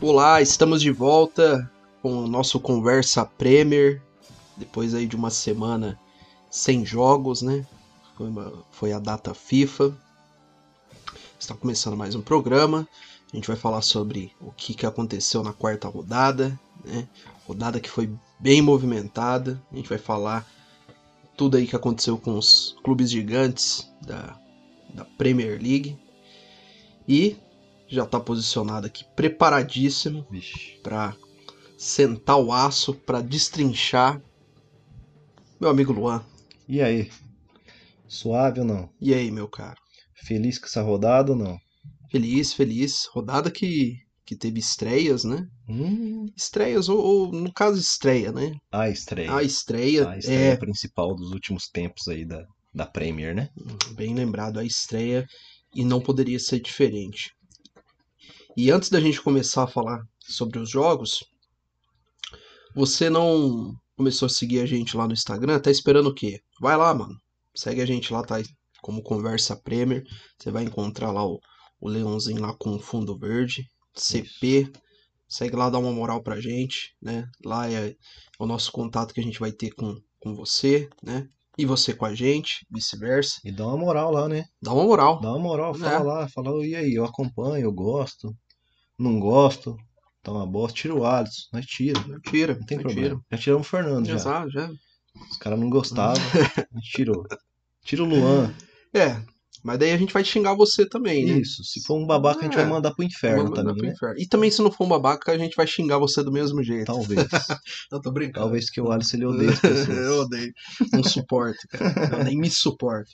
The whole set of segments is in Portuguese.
Olá, estamos de volta com o nosso Conversa Premier, depois aí de uma semana sem jogos, né? Foi, uma- foi a data FIFA. Está começando mais um programa. A gente vai falar sobre o que, que aconteceu na quarta rodada, né? Rodada que foi bem movimentada. A gente vai falar tudo aí que aconteceu com os clubes gigantes da, da Premier League. E já está posicionado aqui, preparadíssimo para sentar o aço, para destrinchar. Meu amigo Luan. E aí? Suave ou não? E aí, meu caro? Feliz com essa rodada ou não? Feliz, feliz. Rodada que, que teve estreias, né? Hum, Estreias, ou, ou, no caso, estreia, né? a estreia. A estreia, A estreia é principal dos últimos tempos aí da, da Premier, né? bem lembrado, a estreia, e não poderia ser diferente. E antes da gente começar a falar sobre os jogos, você não começou a seguir a gente lá no Instagram? Tá esperando o quê? Vai lá, mano. Segue a gente lá, tá? Como Conversa Premier. Você vai encontrar lá o, o leãozinho lá com o fundo verde. CP. Segue lá, dá uma moral pra gente, né? Lá é o nosso contato que a gente vai ter com, com você, né? E você com a gente, vice-versa. E dá uma moral lá, né? Dá uma moral. Dá uma moral, É. fala lá, fala, e aí, eu acompanho, eu gosto, não gosto, tá uma bosta, tira o Alisson, nós tira, Não tira, não tem não problema. Já tiramos o Fernando tira. já. Já, já. Os caras não gostavam, a gente tirou. Tira o Luan. É, mas daí a gente vai xingar você também, né? Isso, se for um babaca, a gente É. vai mandar pro inferno também, pro né? inferno. E também se não for um babaca, a gente vai xingar você do mesmo jeito. Talvez. Não, tô brincando. Talvez que o Alisson ele odeie as pessoas. Eu odeio. Não suporto, cara. Eu nem me suporto.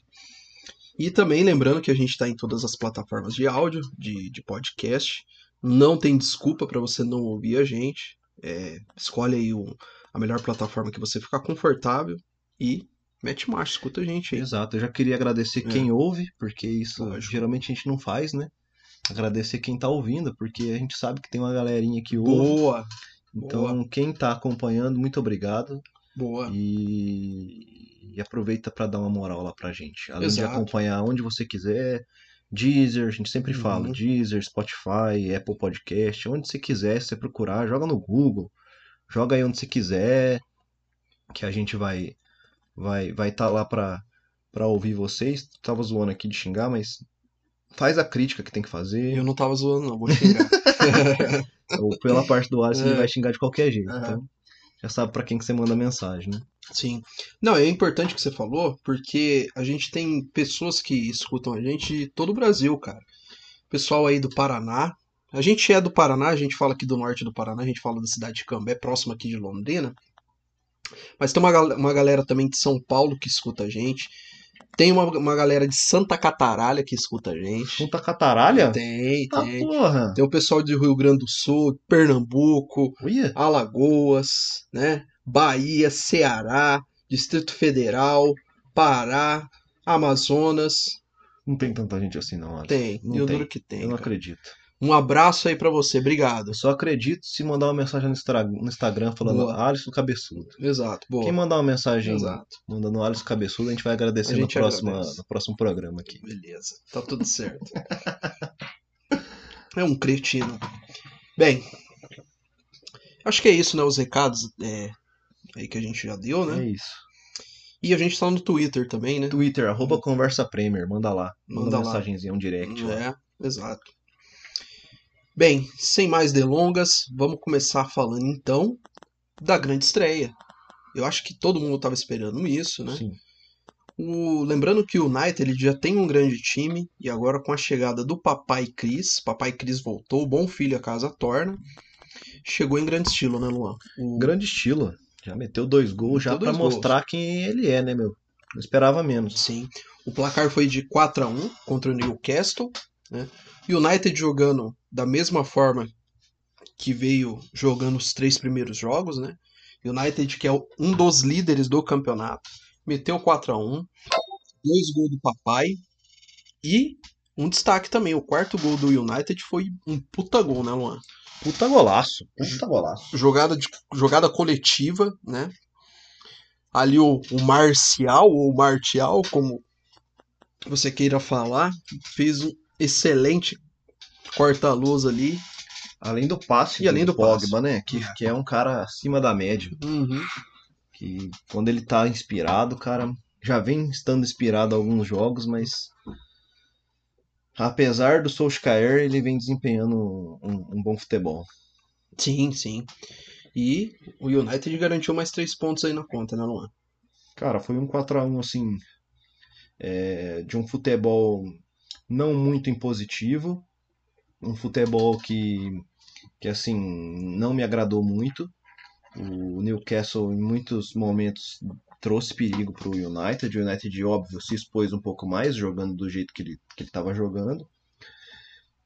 E também lembrando que a gente está em todas as plataformas de áudio, de, de podcast. Não tem desculpa para você não ouvir a gente. É, escolhe aí a melhor plataforma que você ficar confortável e mete marcha, escuta a gente aí. Exato, eu já queria agradecer É. quem ouve, porque isso Lógico. geralmente a gente não faz, né? Agradecer quem tá ouvindo, porque a gente sabe que tem uma galerinha que ouve. Boa, Então, boa. quem tá acompanhando, muito obrigado. boa. E, e aproveita pra dar uma moral lá pra gente. Além de Exato. acompanhar onde você quiser. Deezer, a gente sempre fala, Uhum. Deezer, Spotify, Apple Podcast, onde você quiser, se você procurar, joga no Google, joga aí onde você quiser, que a gente vai vai vai estar lá pra para ouvir vocês. Tava zoando aqui de xingar, mas faz a crítica que tem que fazer. Eu não tava zoando, não, vou xingar. Ou pela parte do Alisson, É. ele vai xingar de qualquer jeito. Aham. Então, já sabe pra quem que você manda mensagem, né? Sim. Não, é importante o que você falou, porque a gente tem pessoas que escutam a gente de todo o Brasil, cara. Pessoal aí do Paraná. A gente é do Paraná, a gente fala aqui do norte do Paraná, a gente fala da cidade de Cambé, próximo aqui de Londrina. Mas tem uma, uma galera também de São Paulo que escuta a gente. Tem uma, uma galera de Santa Cataralha que escuta a gente. Punta Cataralha? Tem, Tá tem. porra! Tem o pessoal de Rio Grande do Sul, Pernambuco, Olha, Alagoas, né? Bahia, Ceará, Distrito Federal, Pará, Amazonas. não tem tanta gente assim não, Alisson. Tem, Não eu tem. que tem. Eu não cara. acredito. Um abraço aí pra você, obrigado. Eu só acredito se mandar uma mensagem no, Instagram falando Boa. Alisson Cabeçudo. Exato, boa. Quem mandar uma mensagem Exato. mandando Alisson Cabeçudo, a gente vai agradecer A no, gente próximo, agradece. no próximo programa aqui. Beleza, tá tudo certo. é um cretino. Bem, acho que é isso, né? Os recados é, aí que a gente já deu, É né? isso. E a gente tá no Twitter também, né? Twitter, arroba Conversa Premier, manda lá. Manda, Manda lá. mensagenzinha, um direct lá. É, exato. Bem, sem mais delongas, vamos começar falando então da grande estreia. Eu acho que todo mundo estava esperando isso, né? Sim. O- lembrando que o United ele já tem um grande time e agora com a chegada do Papai Cris, Papai Cris voltou, bom filho a casa torna, chegou em grande estilo, né, Luan? O- Grande estilo. Já meteu dois gols já Meteu pra dois gols. mostrar quem ele é, né, meu? Não esperava menos. Sim. O placar foi de 4 a 1 contra o Newcastle, né? United jogando da mesma forma que veio jogando os três primeiros jogos, né? United que é um dos líderes do campeonato, meteu 4 a 1, dois gols do papai e um destaque também, o quarto gol do United foi um puta gol, né, Luan? Puta golaço. Puta golaço. jogada, de, jogada coletiva, né? Ali o, o Marcial, ou Martial, como você queira falar, fez um excelente corta-luz ali Além do passe E além do Pogba, passe. né? Que, que é um cara acima da média. Uhum. Que quando ele tá inspirado, cara, já vem estando inspirado alguns jogos, mas apesar do Solskjaer, ele vem desempenhando um, um bom futebol. Sim, sim. E o United garantiu mais três pontos aí na conta, né, Luan? Cara, foi um 4x1 assim, é, de um futebol não muito impositivo, um futebol que, que assim, não me agradou muito. O Newcastle em muitos momentos trouxe perigo para o United. O United, óbvio, se expôs um pouco mais, jogando do jeito que ele que estava jogando.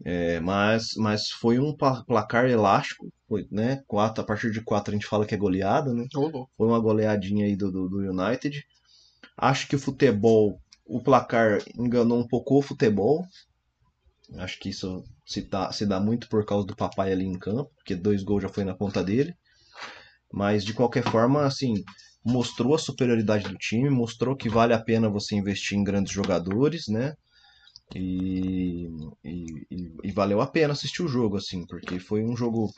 É, mas, mas foi um pla- placar elástico, foi, né? Quatro, a partir de 4 a gente fala que é goleada, né? Foi uma goleadinha aí do, do, do United. Acho que o futebol, o placar enganou um pouco o futebol. Acho que isso se dá, se dá muito por causa do papai ali em campo, porque dois gols já foi na conta dele. Mas de qualquer forma, assim, mostrou a superioridade do time, mostrou que vale a pena você investir em grandes jogadores, né? E, e, e- e valeu a pena assistir o jogo, assim, porque foi um jogo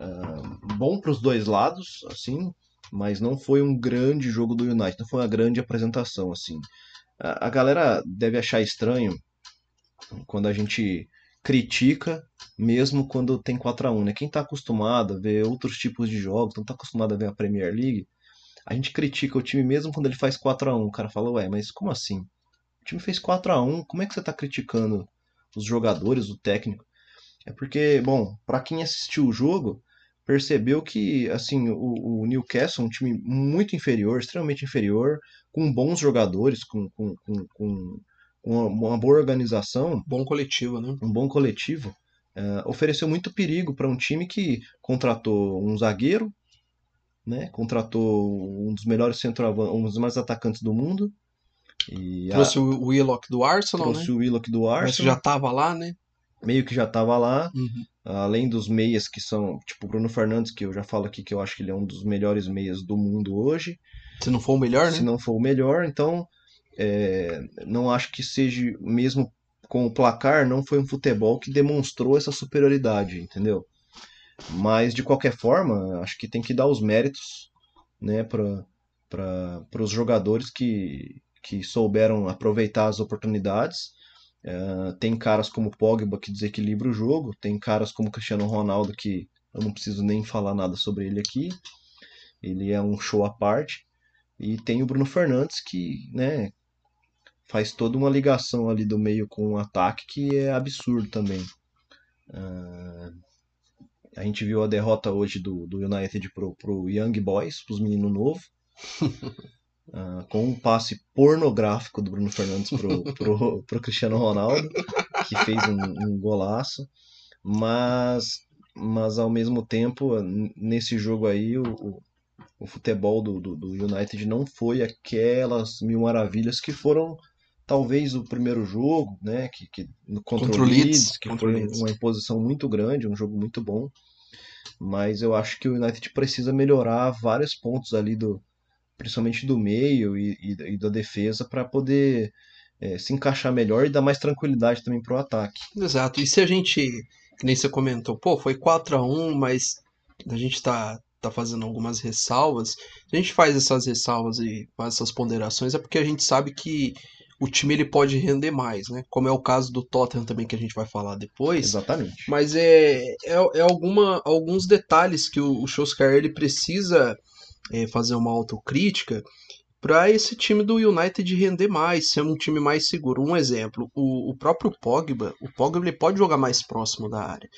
ah, bom para os dois lados, assim, mas não foi um grande jogo do United, não foi uma grande apresentação, assim. A, galera deve achar estranho quando a gente critica, mesmo quando tem 4 a 1 né? Quem tá acostumado a ver outros tipos de jogos, não tá acostumado a ver a Premier League, a gente critica o time mesmo quando ele faz 4 a 1 O cara fala, ué, mas como assim? O time fez 4 a 1 como é que você tá criticando os jogadores, o técnico? É porque, bom, para quem assistiu o jogo, percebeu que assim o, o Newcastle é um time muito inferior, extremamente inferior, com bons jogadores, com, com, com, com uma, uma boa organização, Bom coletivo, né? um bom coletivo, eh, ofereceu muito perigo para um time que contratou um zagueiro, né? Contratou um dos melhores centroavantes, um dos mais atacantes do mundo. E a- Trouxe o Willock do Arsenal, trouxe né? o Willock do Mas Arsenal, já tava lá, né? meio que já estava lá. Uhum. Além dos meias que são, tipo o Bruno Fernandes, que eu já falo aqui que eu acho que ele é um dos melhores meias do mundo hoje, Se não for o melhor, se né? não for o melhor, então é, não acho que seja, mesmo com o placar, não foi um futebol que demonstrou essa superioridade, entendeu? Mas de qualquer forma, acho que tem que dar os méritos né, para os jogadores que, que souberam aproveitar as oportunidades. É, tem caras como Pogba que desequilibra o jogo, tem caras como Cristiano Ronaldo que eu não preciso nem falar nada sobre ele aqui. Ele é um show à parte. E tem o Bruno Fernandes que, né, faz toda uma ligação ali do meio com o ataque que é absurdo também. Ah, a gente viu a derrota hoje do, do United pro, pro Young Boys, pros meninos novos. Ah, com um passe pornográfico do Bruno Fernandes pro, pro, pro Cristiano Ronaldo, que fez um, um golaço. Mas, mas ao mesmo tempo, nesse jogo aí, o, o, o futebol do, do, do United não foi aquelas mil maravilhas que foram talvez o primeiro jogo, né, que, que contra, Contra o o Leeds, que o foi Leeds. uma imposição muito grande, um jogo muito bom. Mas eu acho que o United precisa melhorar vários pontos ali do, principalmente do meio e, e- e da defesa para poder eh, se encaixar melhor e dar mais tranquilidade também pro ataque. Exato. E se a gente, que nem você comentou, pô, foi 4 a 1 mas a gente tá, tá fazendo algumas ressalvas. A gente faz essas ressalvas e faz essas ponderações, é porque a gente sabe que o time ele pode render mais, né? Como é o caso do Tottenham também, que a gente vai falar depois. Exatamente. Mas é, é, é alguma, alguns detalhes que o, o Solskjaer ele precisa é, fazer uma autocrítica para esse time do United render mais, ser um time mais seguro. Um exemplo, o, o próprio Pogba, o Pogba ele pode jogar mais próximo da área.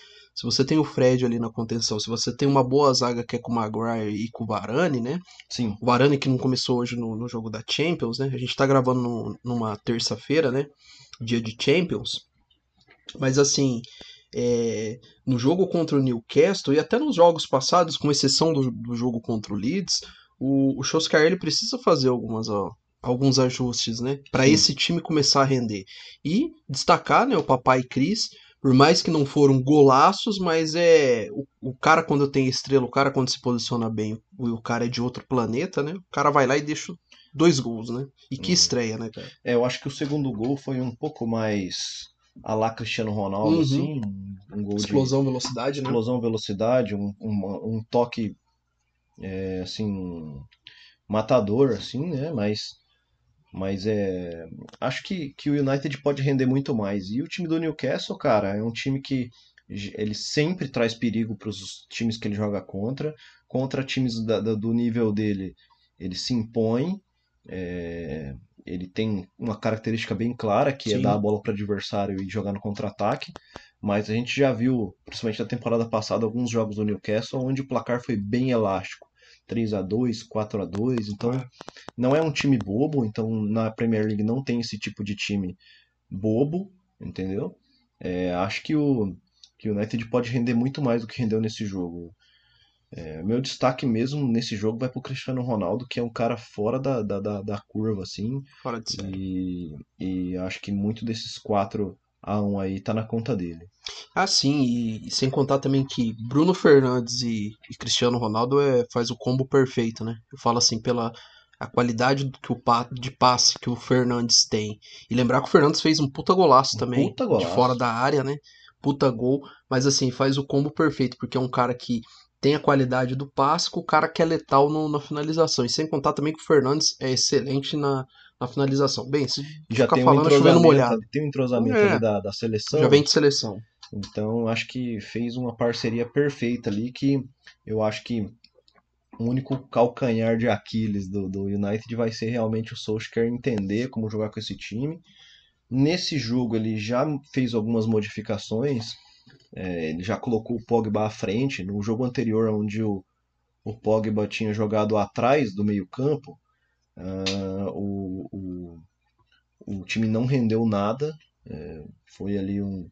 Se você tem o Fred ali na contenção, se você tem uma boa zaga que é com o Maguire e com o Varane, né? Sim, O Varane que não começou hoje no, no jogo da Champions, né? A gente tá gravando no- numa terça-feira, né? Dia de Champions. Mas assim, é, no jogo contra o Newcastle e até nos jogos passados, com exceção do, do jogo contra o Leeds, o, o Solskjaer ele precisa fazer algumas, ó, alguns ajustes, né? Para esse time começar a render. E destacar, né, o Papai Cris, por mais que não foram golaços, mas é o, o cara quando tem estrela, o cara quando se posiciona bem, o, o cara é de outro planeta, né? O cara vai lá e deixa dois gols, né? E que Hum. estreia, né, cara? É, eu acho que o segundo gol foi um pouco mais a lá Cristiano Ronaldo, Uhum. assim, um gol de Explosão, velocidade, né? explosão, velocidade, um, um, um toque, é, assim, matador, assim, né? Mas, mas é, acho que, que o United pode render muito mais. E o time do Newcastle, cara, é um time que ele sempre traz perigo para os times que ele joga contra. Contra times da- da- do nível dele, ele se impõe. é, ele tem uma característica bem clara, que é Sim. dar a bola para o adversário e jogar no contra-ataque. Mas a gente já viu, principalmente na temporada passada, alguns jogos do Newcastle onde o placar foi bem elástico. 3 a 2 4 a 2 Então, É. não é um time bobo. Então, na Premier League não tem esse tipo de time bobo, entendeu? É, acho que o, que o United pode render muito mais do que rendeu nesse jogo. É, meu destaque mesmo nesse jogo vai pro Cristiano Ronaldo, que é um cara fora da, da, da, da curva, assim. Fora de série. E, e acho que muito desses 4 a 1 aí tá na conta dele. Ah, sim, e, e sem contar também que Bruno Fernandes e, e Cristiano Ronaldo é, faz o combo perfeito, né? Eu falo assim, pela a qualidade do que o de passe que o Fernandes tem. E lembrar que o Fernandes fez um puta golaço também, puta de golaço. fora da área, né? Puta gol, mas assim, faz o combo perfeito, porque é um cara que tem a qualidade do passe, com o cara que é letal no- na finalização. E sem contar também que o Fernandes é excelente na, na finalização. Bem, se Já ficar tem um falando é chovendo molhado. tem um entrosamento É. ali da, da seleção. Já vem de seleção. Então, acho que fez uma parceria perfeita ali que eu acho que o único calcanhar de Aquiles do, do United vai ser realmente o Solskjaer entender como jogar com esse time. Nesse jogo ele já fez algumas modificações, é, ele já colocou o Pogba à frente. No jogo anterior, onde o, o Pogba tinha jogado atrás do meio-campo, ah, o, o, o time não rendeu nada. é, foi ali um,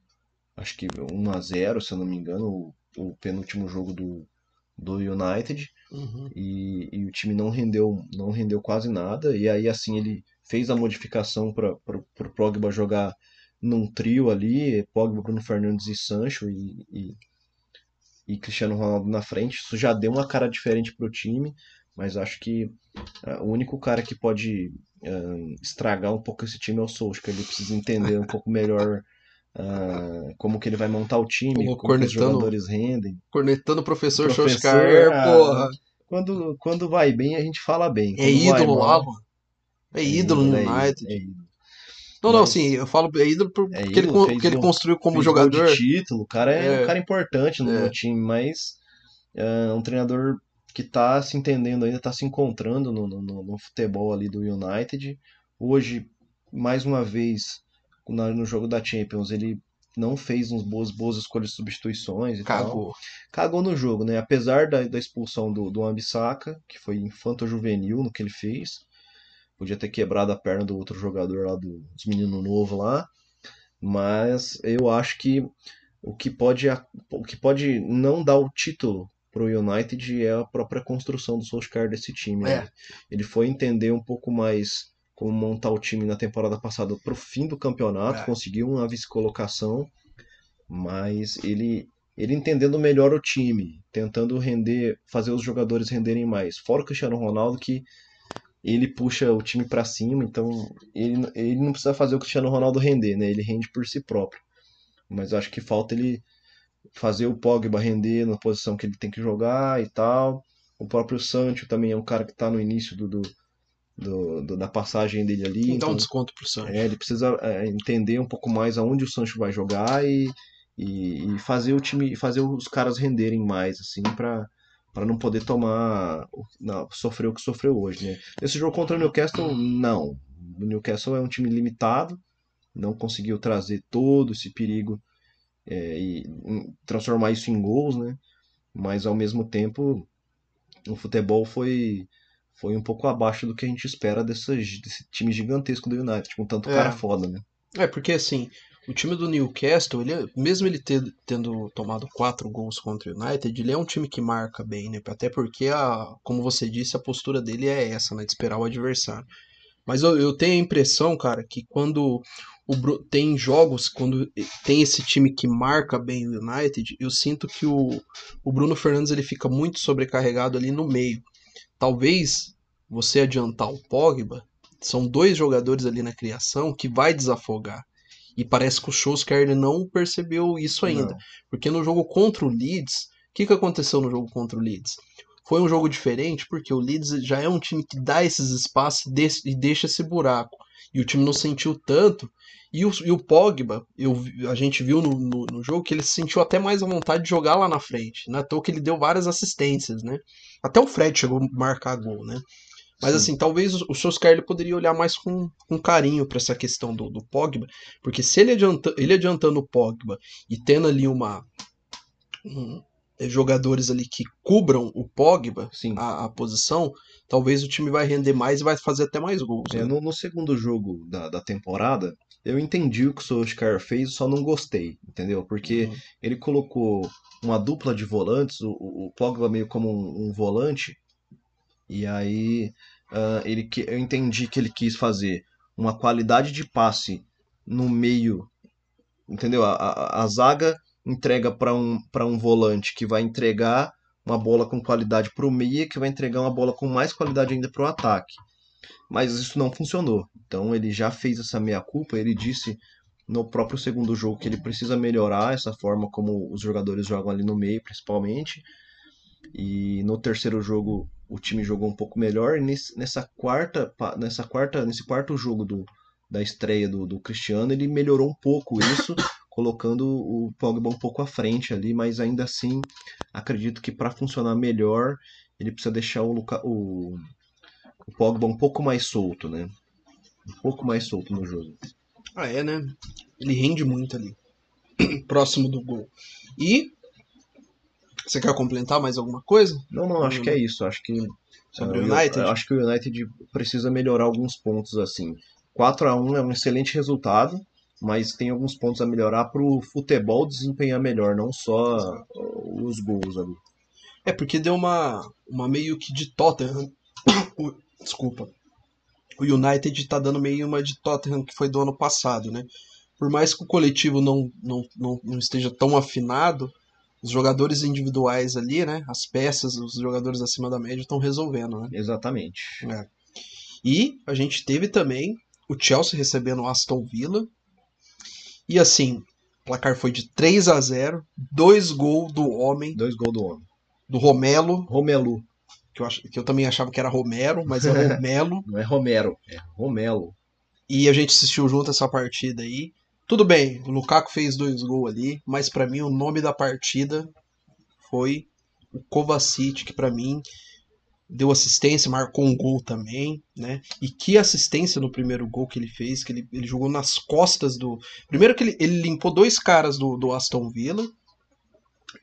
acho que 1 a 0 se eu não me engano, o, o penúltimo jogo do, do United Uhum. e, e o time não rendeu, não rendeu quase nada. E aí assim ele fez a modificação para o Pogba jogar num trio ali, Pogba, Bruno Fernandes e Sancho e, e, e Cristiano Ronaldo na frente. Isso já deu uma cara diferente para o time, mas acho que ah, o único cara que pode ah, estragar um pouco esse time é o Solskjaer. Ele precisa entender um pouco melhor ah, como que ele vai montar o time, como que os jogadores rendem. Cornetando o professor, Professor, Solskjaer, porra. Quando, quando vai bem, a gente fala bem. É Quando ídolo lá, mano. É ídolo no é United. é ídolo. Não, não, assim, eu falo é ídolo É porque ele, ídolo, fez ele construiu como jogador. de título, o cara é, É. um cara importante no, É. no time, mas é um treinador que tá se entendendo ainda, tá se encontrando no, no, no- futebol ali do United. Hoje, mais uma vez, no jogo da Champions, ele não fez uns boas, boas escolhas de substituições e tal. Cagou. cagou no jogo, né? Apesar da, da expulsão do, do Ambissaca, que foi infanto-juvenil no que ele fez, podia ter quebrado a perna do outro jogador lá, do, dos meninos novos lá, mas eu acho que o que pode, o que pode não dar o título pro United é a própria construção do Solskjaer desse time, né? É. Ele foi entender um pouco mais como montar o time na temporada passada pro fim do campeonato, É. conseguiu uma vice-colocação, mas ele ele entendendo melhor o time, tentando render, fazer os jogadores renderem mais. Fora o Cristiano Ronaldo que ele puxa o time pra cima, então ele, ele não precisa fazer o Cristiano Ronaldo render, né? Ele rende por si próprio. Mas acho que falta ele fazer o Pogba render na posição que ele tem que jogar e tal. O próprio Sancho também é um cara que tá no início do, do, do- da passagem dele ali, Dá um então desconto pro Sancho. é, ele precisa é, entender um pouco mais aonde o Sancho vai jogar e, e, e fazer o time, fazer os caras renderem mais, assim, para para não poder tomar, não, sofrer o que sofreu hoje, né? Esse jogo contra o Newcastle, não. O Newcastle é um time limitado, não conseguiu trazer todo esse perigo é, e em- transformar isso em gols, né? Mas ao mesmo tempo, o futebol foi foi um pouco abaixo do que a gente espera dessas, desse time gigantesco do United, com tanto É. cara foda, né? É, porque assim, o time do Newcastle, ele, é- mesmo ele ter- tendo tomado quatro gols contra o United, ele é um time que marca bem, né? Até porque, a, como você disse, a postura dele é essa, né? De esperar o adversário. Mas eu, eu tenho a impressão, cara, que quando o tem jogos, quando tem esse time que marca bem o United, eu sinto que o, o Bruno Fernandes ele fica muito sobrecarregado ali no meio. Talvez você adiantar o Pogba, são dois jogadores ali na criação que vai desafogar. E parece que o Solskjaer não percebeu isso ainda. Não. Porque no jogo contra o Leeds, o que, que aconteceu no jogo contra o Leeds? Foi um jogo diferente porque o Leeds já é um time que dá esses espaços e deixa- esse buraco. E o time não sentiu tanto. E o, e o Pogba, eu, a gente viu no, no, no jogo que ele se sentiu até mais à vontade de jogar lá na frente. Não é toa que ele deu várias assistências, né? Até o Fred chegou a marcar gol, né? Mas Sim. assim, talvez o, Solskjaer ele poderia olhar mais com, com carinho para essa questão do, do Pogba, porque se ele, adianta, ele adiantando o Pogba e tendo ali uma um, jogadores ali que cubram o Pogba, Sim. a, a posição, talvez o time vai render mais e vai fazer até mais gols. É, né? no, no segundo jogo da, da temporada, eu entendi o que o Solskjaer fez, só não gostei, entendeu? Porque Uhum. ele colocou uma dupla de volantes, o, o Pogba meio como um, um volante, e aí ah, ele, que- eu entendi que ele quis fazer uma qualidade de passe no meio, entendeu? A, a, a zaga entrega para um, um volante que vai entregar uma bola com qualidade para o meia, que vai entregar uma bola com mais qualidade ainda para o ataque. Mas isso não funcionou. Então ele já fez essa meia-culpa, ele disse no próprio segundo jogo que ele precisa melhorar essa forma como os jogadores jogam ali no meio, principalmente. E no terceiro jogo o time jogou um pouco melhor. E nessa quarta, nessa quarta, nesse quarto jogo do, da estreia do, do Cristiano, ele melhorou um pouco isso, colocando o Pogba um pouco à frente ali, mas ainda assim acredito que para funcionar melhor ele precisa deixar o, Luca, o, o Pogba um pouco mais solto, né? Um pouco mais solto no jogo. Ah, é, né? Ele rende muito ali. Próximo do gol. E. Você quer complementar mais alguma coisa Não, não, acho que é isso. Acho que sobre eh, o United? eu acho que o United precisa melhorar alguns pontos assim. 4 a 1 é um excelente resultado, mas tem alguns pontos a melhorar para o futebol desempenhar melhor, não só os gols ali. É porque deu uma, uma meio que de Tottenham. Desculpa. O United tá dando meio uma de Tottenham que foi do ano passado, né? Por mais que o coletivo não, não, não, não esteja tão afinado, os jogadores individuais ali, né? As peças, os jogadores acima da média estão resolvendo, né? Exatamente. E a gente teve também o Chelsea recebendo o Aston Villa. E assim, o placar foi de 3 a 0 dois gols do homem, Dois gols do homem. do Romelo, Romelu, que eu, ach- que eu também achava que era Romero, mas é Romelo. não é Romero, é Romelo. e a gente assistiu junto essa partida aí. Tudo bem, o Lukaku fez dois gols ali, mas pra mim o nome da partida foi o Kovacic, que pra mim deu assistência, marcou um gol também, né? E que assistência no primeiro gol que ele fez, que ele, ele jogou nas costas do. Primeiro que ele, ele limpou dois caras do, do Aston Villa.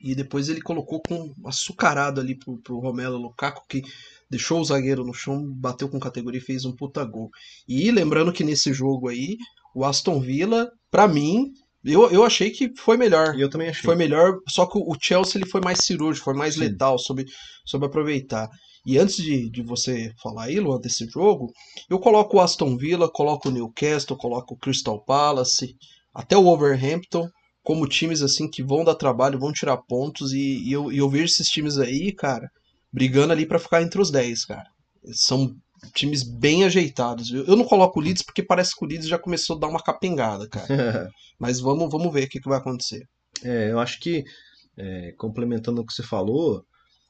E depois ele colocou com açucarado ali pro, pro Romelo Lukaku, que deixou o zagueiro no chão, bateu com categoria e fez um puta gol. E lembrando que nesse jogo aí, o Aston Villa, pra mim, eu, eu achei que foi melhor. Eu também achei. Foi melhor, só que o Chelsea ele foi mais cirúrgico, foi mais Sim. letal, soube, soube aproveitar. E antes de, de você falar aí, Luan, desse jogo, eu coloco o Aston Villa, coloco o Newcastle, coloco o Crystal Palace, até o Wolverhampton, como times assim que vão dar trabalho, vão tirar pontos, e, e eu, e eu vejo esses times aí, cara, brigando ali pra ficar entre os 10, cara. São times bem ajeitados. viu? Eu não coloco o Leeds porque parece que o Leeds já começou a dar uma capengada, cara. Mas vamos, vamos ver o que, que vai acontecer. É, eu acho que, é, complementando o que você falou,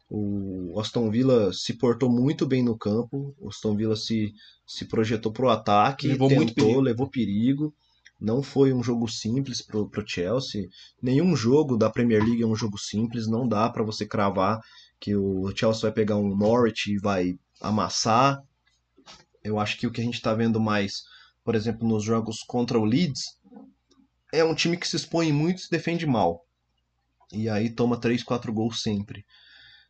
o Aston Villa se portou muito bem no campo, o Aston Villa se, se projetou para o ataque, Levou muito tentou, perigo. levou perigo. Não foi um jogo simples pro, pro Chelsea. Nenhum jogo da Premier League é um jogo simples, não dá para você cravar que o Chelsea vai pegar um Norwich e vai amassar. Eu acho que o que a gente está vendo mais, por exemplo, nos jogos contra o Leeds, é um time que se expõe muito e se defende mal. E aí toma 3, 4 gols sempre.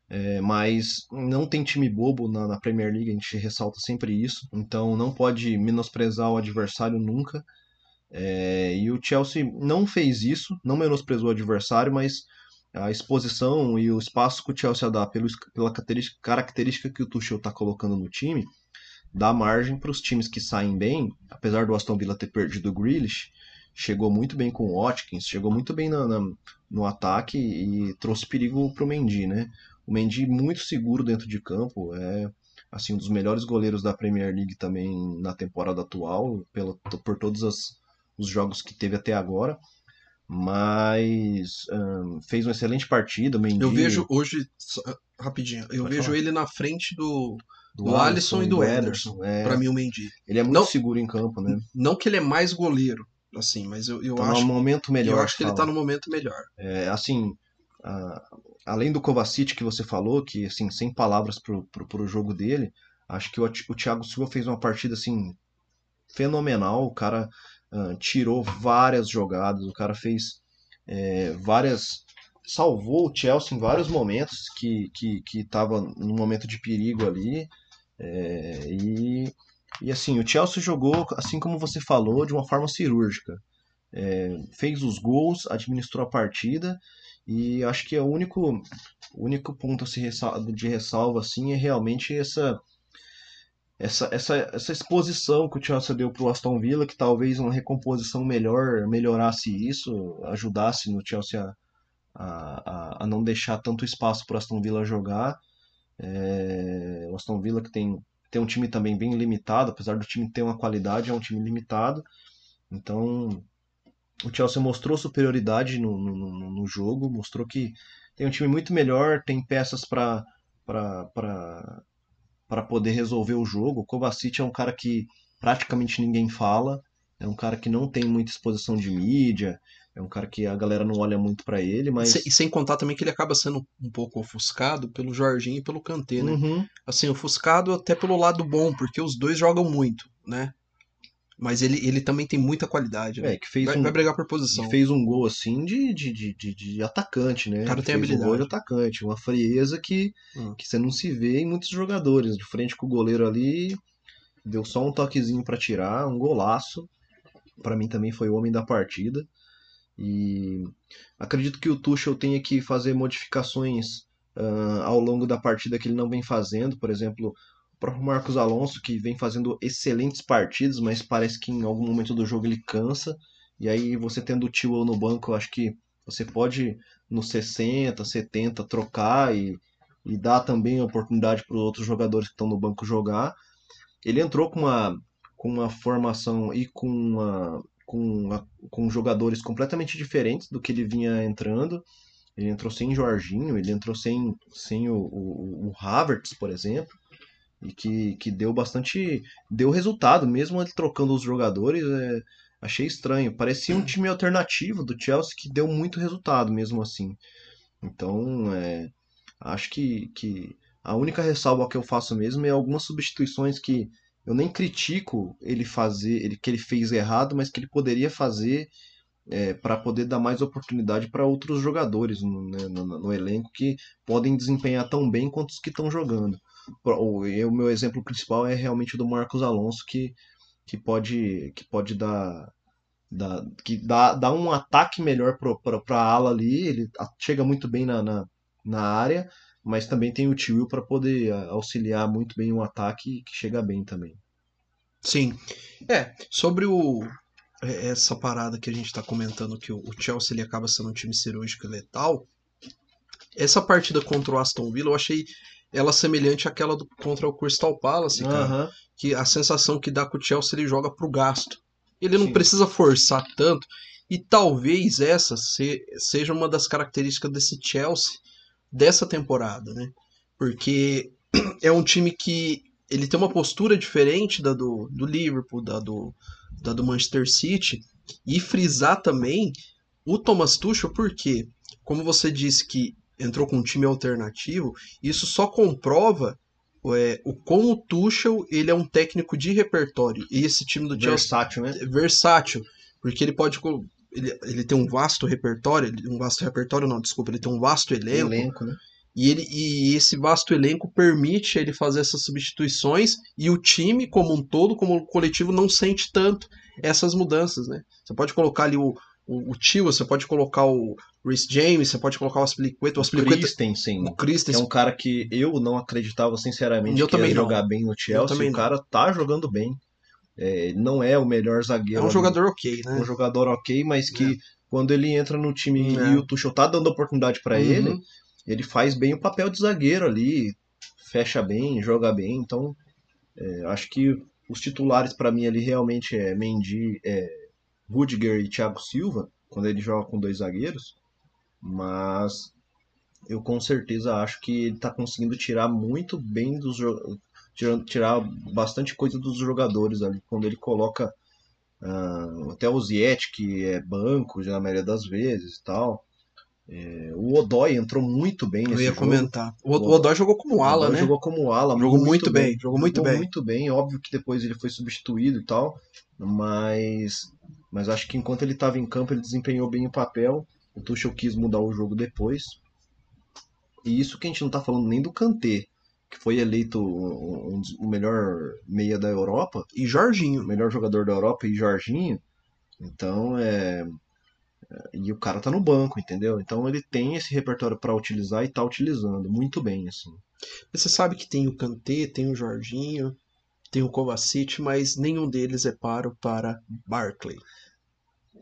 É, mas não tem time bobo na, na Premier League, a gente ressalta sempre isso. Então não pode menosprezar o adversário nunca. É, e o Chelsea não fez isso, não menosprezou o adversário, mas a exposição e o espaço que o Chelsea dá pelo, pela característica, que o Tuchel está colocando no time, dá margem para os times que saem bem, apesar do Aston Villa ter perdido o Grealish, chegou muito bem com o Watkins, chegou muito bem na, na, no ataque e trouxe perigo para o Mendy, né? O Mendy muito seguro dentro de campo, é assim um dos melhores goleiros da Premier League também na temporada atual, pela, por todas as, os jogos que teve até agora, mas um, fez uma excelente partida. Mendy, Eu vejo hoje, rapidinho, eu Pode vejo falar. ele na frente do, do, do Alisson e do Ederson. é, Pra mim, o Mendy. ele é muito Não- seguro em campo, né? Não que ele é mais goleiro, assim, mas eu, eu Tá acho, num momento melhor. eu acho que ele fala. tá no momento melhor. É, assim, a- além do Kovacic que você falou, que assim, sem palavras pro, pro jogo dele, acho que o, o Thiago Silva fez uma partida assim fenomenal. O cara ah, tirou várias jogadas, o cara fez é, várias. Salvou o Chelsea em vários momentos que, que, que tava num momento de perigo ali. É, e, e assim, o Chelsea jogou, assim como você falou, de uma forma cirúrgica. É, fez os gols, administrou a partida e acho que é o único, único ponto de ressalva assim é realmente essa essa, essa, essa exposição que o Chelsea deu para o Aston Villa, que talvez uma recomposição melhor melhorasse isso, ajudasse no Chelsea a, a- a não deixar tanto espaço para o Aston Villa jogar. É, o Aston Villa que tem, tem um time também bem limitado, apesar do time ter uma qualidade, é um time limitado. Então o Chelsea mostrou superioridade no, no, no- jogo, mostrou que tem um time muito melhor, tem peças para para poder resolver o jogo. O Kovacic é um cara que praticamente ninguém fala, é um cara que não tem muita exposição de mídia, é um cara que a galera não olha muito para ele, mas E sem contar também que ele acaba sendo um pouco ofuscado pelo Jorginho e pelo Kanté, né? Uhum. Assim, ofuscado até pelo lado bom, porque os dois jogam muito, né? Mas ele, ele também tem muita qualidade, né? é, que fez vai, um, vai brigar por posição. fez um gol assim de, de, de, de, atacante, né? O cara tem fez um gol de habilidade. atacante, uma frieza que, Hum. que você não se vê em muitos jogadores. De frente com o goleiro ali, deu só um toquezinho para tirar, um golaço. Para mim também foi o homem da partida. E acredito que o Tuchel tenha que fazer modificações ah, ao longo da partida que ele não vem fazendo. Por exemplo, o próprio Marcos Alonso, que vem fazendo excelentes partidas, mas parece que em algum momento do jogo ele cansa. E aí você tendo o Tio no banco, eu acho que você pode nos 60, 70 trocar e, e dar também oportunidade para os outros jogadores que estão no banco jogar. Ele entrou com uma, com uma formação e com, uma, com, com jogadores completamente diferentes do que ele vinha entrando. Ele entrou sem Jorginho, ele entrou sem, sem o, o, o Havertz, por exemplo, e que, que deu bastante. deu resultado, mesmo ele trocando os jogadores. é, achei estranho. Parecia um time alternativo do Chelsea que deu muito resultado mesmo assim. Então, é, acho que, que a única ressalva que eu faço mesmo é algumas substituições que eu nem critico ele fazer, ele que ele fez errado, mas que ele poderia fazer para poder dar mais oportunidade para outros jogadores no, né, no- no elenco que podem desempenhar tão bem quanto os que estão jogando. O, meu exemplo principal é realmente o do Marcos Alonso, que, que pode, que pode dar, dar, que dá, dá um ataque melhor para a ala ali. Ele chega muito bem na, na, na área, mas também tem o Tio para poder auxiliar muito bem o ataque que chega bem também. Sim. É, sobre o é, essa parada que a gente tá comentando que o o Chelsea ele acaba sendo um time cirúrgico e letal. Essa partida contra o Aston Villa eu achei ela semelhante àquela do, contra o Crystal Palace, cara. Aham. Que a sensação que dá com o Chelsea ele joga pro gasto. Ele não Sim. precisa forçar tanto. E talvez essa se- seja uma das características desse Chelsea dessa temporada, né? Porque é um time que ele tem uma postura diferente da do, do Liverpool, da do, da do Manchester City. E frisar também o Thomas Tuchel, porque, como você disse que entrou com um time alternativo, isso só comprova é, o como o Tuchel ele é um técnico de repertório. E esse time do Chelsea Versátil, né? é versátil, porque ele pode ele, ele tem um vasto repertório, um vasto repertório não, desculpa, ele tem um vasto elenco, Elenco, né? e ele e esse vasto elenco permite ele fazer essas substituições e o time como um todo, como um coletivo não sente tanto essas mudanças, né? Você pode colocar ali o o, o Tio, você pode colocar o Rhys James, você pode colocar o Aspilicueta, o Aspilicueta, Christensen, o que é Christensen, um cara que eu não acreditava sinceramente Eu que ia também não. jogar bem no Chelsea. também o não. cara tá jogando bem. É, não é o melhor é zagueiro. um ali, jogador ok, é né? um jogador ok, mas que quando ele entra no time É. e o Tuchel tá dando oportunidade pra Uhum. ele, ele faz bem o papel de zagueiro ali, fecha bem, joga bem. Então, é, acho que os titulares pra mim ali realmente é Mendy, é, Rudiger e Thiago Silva, quando ele joga com dois zagueiros, mas eu com certeza acho que ele está conseguindo tirar muito bem dos tirar, tirar bastante coisa dos jogadores ali quando ele coloca uh, até o Ziet, que é banco já na maioria das vezes tal. É, o Odói entrou muito bem nesse Eu ia jogo. comentar. O, o Odói jogou como ala, né? Jogou como ala. Jogou muito, muito bem, bem, Jogou muito jogou bem. muito bem. Óbvio que depois ele foi substituído e tal. Mas, mas acho que enquanto ele estava em campo, ele desempenhou bem o papel. O Tuchel quis mudar o jogo depois. E isso que a gente não está falando nem do Kanté, que foi eleito o um, um, melhor meia da Europa. E Jorginho. O melhor jogador da Europa e Jorginho. Então, é e o cara tá no banco, entendeu? Então ele tem esse repertório para utilizar e tá utilizando muito bem, assim. Você sabe que tem o Kanté, tem o Jorginho, tem o Kovacic, mas nenhum deles é paro para Barkley.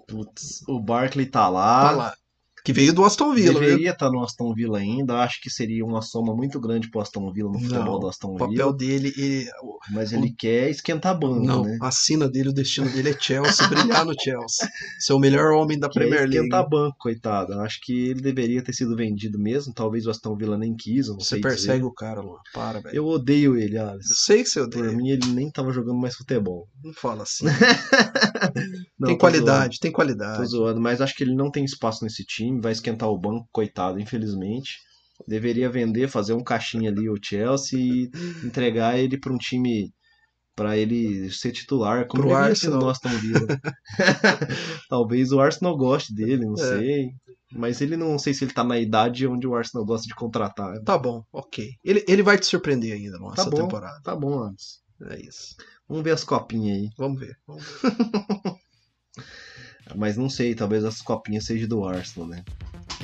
Putz, o Barkley tá lá. Tá lá. Que veio do Aston Villa, Deveria estar tá no Aston Villa ainda. Acho que seria uma soma muito grande pro Aston Villa no futebol não, do Aston Villa. O papel dele. Ele, Mas ele o, quer esquentar banco, não, né? A sina dele, o destino dele é Chelsea, brilhar no Chelsea. Ser o melhor homem da quer Premier League. esquentar banco, coitado. Acho que ele deveria ter sido vendido mesmo. Talvez o Aston Villa nem quis. Não você persegue dizer. o cara, Luan. Para, velho. Eu odeio ele, Alex. Eu sei que você odeia. Por mim, ele nem tava jogando mais futebol. Não fala assim. não, tem qualidade, zoando. tem qualidade. Tô zoando, mas acho que ele não tem espaço nesse time. Vai esquentar o banco coitado, infelizmente. Deveria vender, fazer um caixinha ali o Chelsea e entregar ele para um time para ele ser titular, como Pro ele Arsenal. no Aston Villa. Talvez o Arsenal goste dele, não É. sei. Mas ele não sei se ele tá na idade onde o Arsenal gosta de contratar. Tá bom, ok. Ele, ele vai te surpreender ainda Tá nessa bom. temporada. Tá bom, antes. É isso. Vamos ver as copinhas aí. Vamos ver. Vamos ver. Mas não sei, talvez as copinhas sejam do Arsenal, né?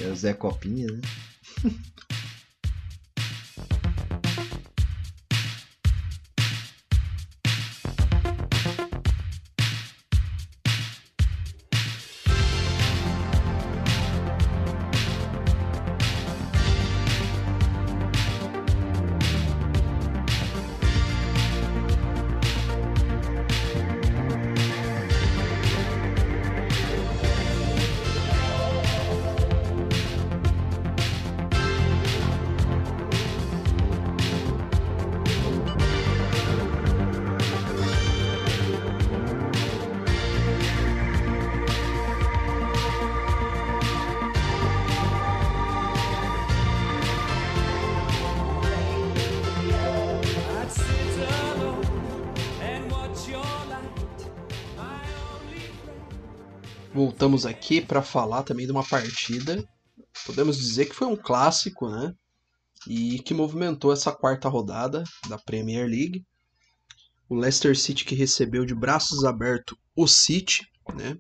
É o Zé Copinha, né? Voltamos aqui para falar também de uma partida. Podemos dizer que foi um clássico, né? E que movimentou essa quarta rodada da Premier League. O Leicester City que recebeu de braços abertos o City, né?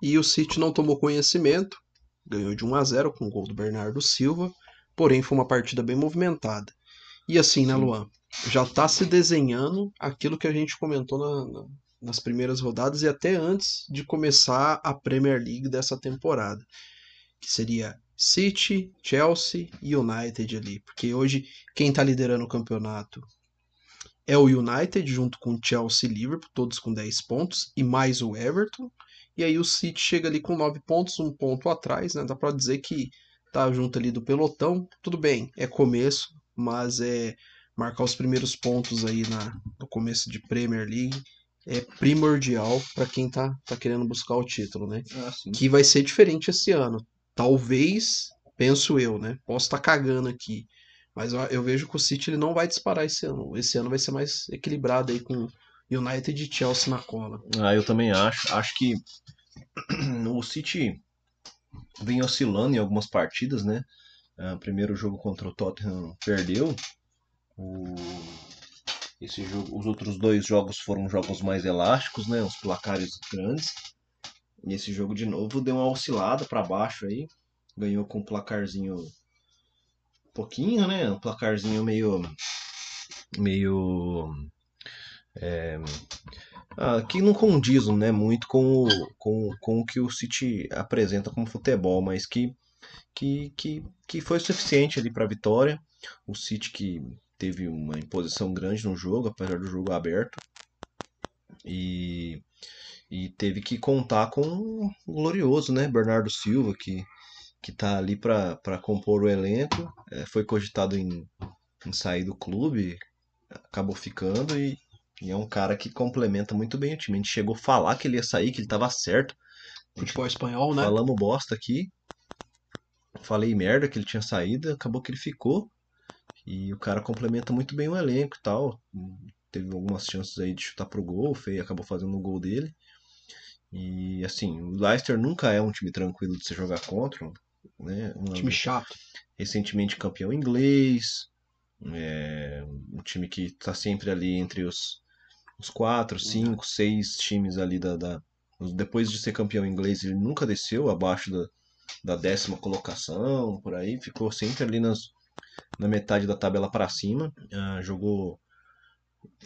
E o City não tomou conhecimento, ganhou de 1 a 0 com o gol do Bernardo Silva, porém foi uma partida bem movimentada. E assim, né. Luan? Já tá se desenhando aquilo que a gente comentou na- na- nas primeiras rodadas e até antes de começar a Premier League dessa temporada, que seria City, Chelsea e United ali, porque hoje quem tá liderando o campeonato é o United junto com Chelsea e Liverpool, todos com 10 pontos e mais o Everton. E aí o City chega ali com 9 pontos, um ponto atrás, né? Dá pra dizer que tá junto ali do pelotão. Tudo bem, é começo, mas é marcar os primeiros pontos aí na, no começo de Premier League é primordial para quem tá, tá querendo buscar o título, né? Ah. Que vai ser diferente esse ano. Talvez, penso eu, né? Posso estar cagando aqui, mas eu, eu vejo que o City ele não vai disparar esse ano. Esse ano vai ser mais equilibrado aí com United e Chelsea na cola. Ah, eu também acho. Acho que o City vem oscilando em algumas partidas, né? Ah, primeiro jogo contra o Tottenham perdeu. O... Esse jogo, os outros dois jogos foram jogos mais elásticos, né? Os placares grandes. E esse jogo de novo deu uma oscilada para baixo aí. Ganhou com um placarzinho pouquinho, né? Um placarzinho meio meio é, ah, que não condizem né, muito com o, com, com o que o City apresenta como futebol, mas que, que, que, que foi suficiente ali para a vitória. O City que teve uma imposição grande no jogo, apesar do jogo aberto. E, e teve que contar com o glorioso, né? Bernardo Silva, que, que tá ali para compor o elenco. É, foi cogitado em, em sair do clube, acabou ficando e, e é um cara que complementa muito bem o time. A gente chegou a falar que ele ia sair, que ele tava certo. Futebol espanhol, né? Falamos bosta aqui. Falei merda que ele tinha saído, acabou que ele ficou. E o cara complementa muito bem o elenco e tal. Teve algumas chances aí de chutar pro gol, o Fei acabou fazendo o gol dele. E assim, o Leicester nunca é um time tranquilo de se jogar contra, né? Uma- Time chato. recentemente campeão inglês, é, um time que está sempre ali entre os, os quatro, cinco, seis times ali da, da- Depois de ser campeão inglês, ele nunca desceu abaixo da, da décima colocação, por aí, ficou sempre ali nas, na metade da tabela para cima, ah, jogou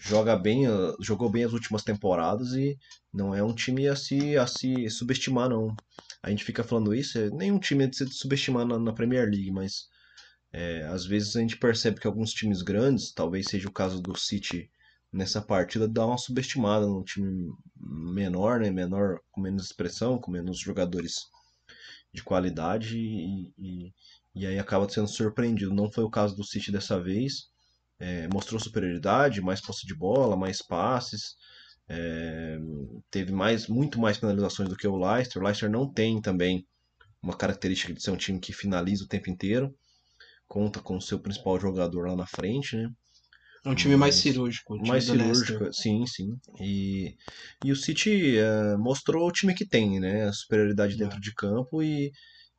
joga bem, ah, jogou bem as últimas temporadas e não é um time a se, a se subestimar não. A gente fica falando isso, é nenhum time é de se subestimar na, na Premier League, mas é, às vezes a gente percebe que alguns times grandes, talvez seja o caso do City nessa partida, dá uma subestimada num time menor, né? Menor, com menos expressão, com menos jogadores de qualidade e, e, e aí acaba sendo surpreendido. Não foi o caso do City dessa vez. É, mostrou superioridade, mais posse de bola, mais passes. é, teve mais, muito mais penalizações do que o Leicester. O Leicester não tem também uma característica de ser um time que finaliza o tempo inteiro. Conta com o seu principal jogador lá na frente, né? É um time mais cirúrgico. time mais cirúrgica, sim, sim. E, e o City eh, mostrou o time que tem, né? A superioridade dentro É. de campo e,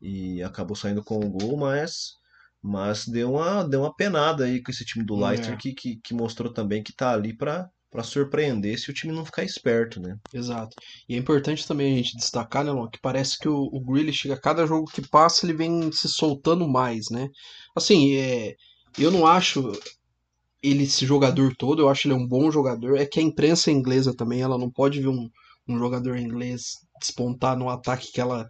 e acabou saindo com o gol, mas, mas deu uma, deu uma penada aí com esse time do É. Leicester que, que, que mostrou também que tá ali para para surpreender se o time não ficar esperto, né? Exato. E é importante também a gente destacar, né, Lon, que parece que o, o Grealish, a cada jogo que passa, ele vem se soltando mais, né? Assim, é, eu não acho ele esse jogador todo, eu acho ele um bom jogador. É que a imprensa inglesa também, ela não pode ver um, um jogador inglês despontar no ataque que ela.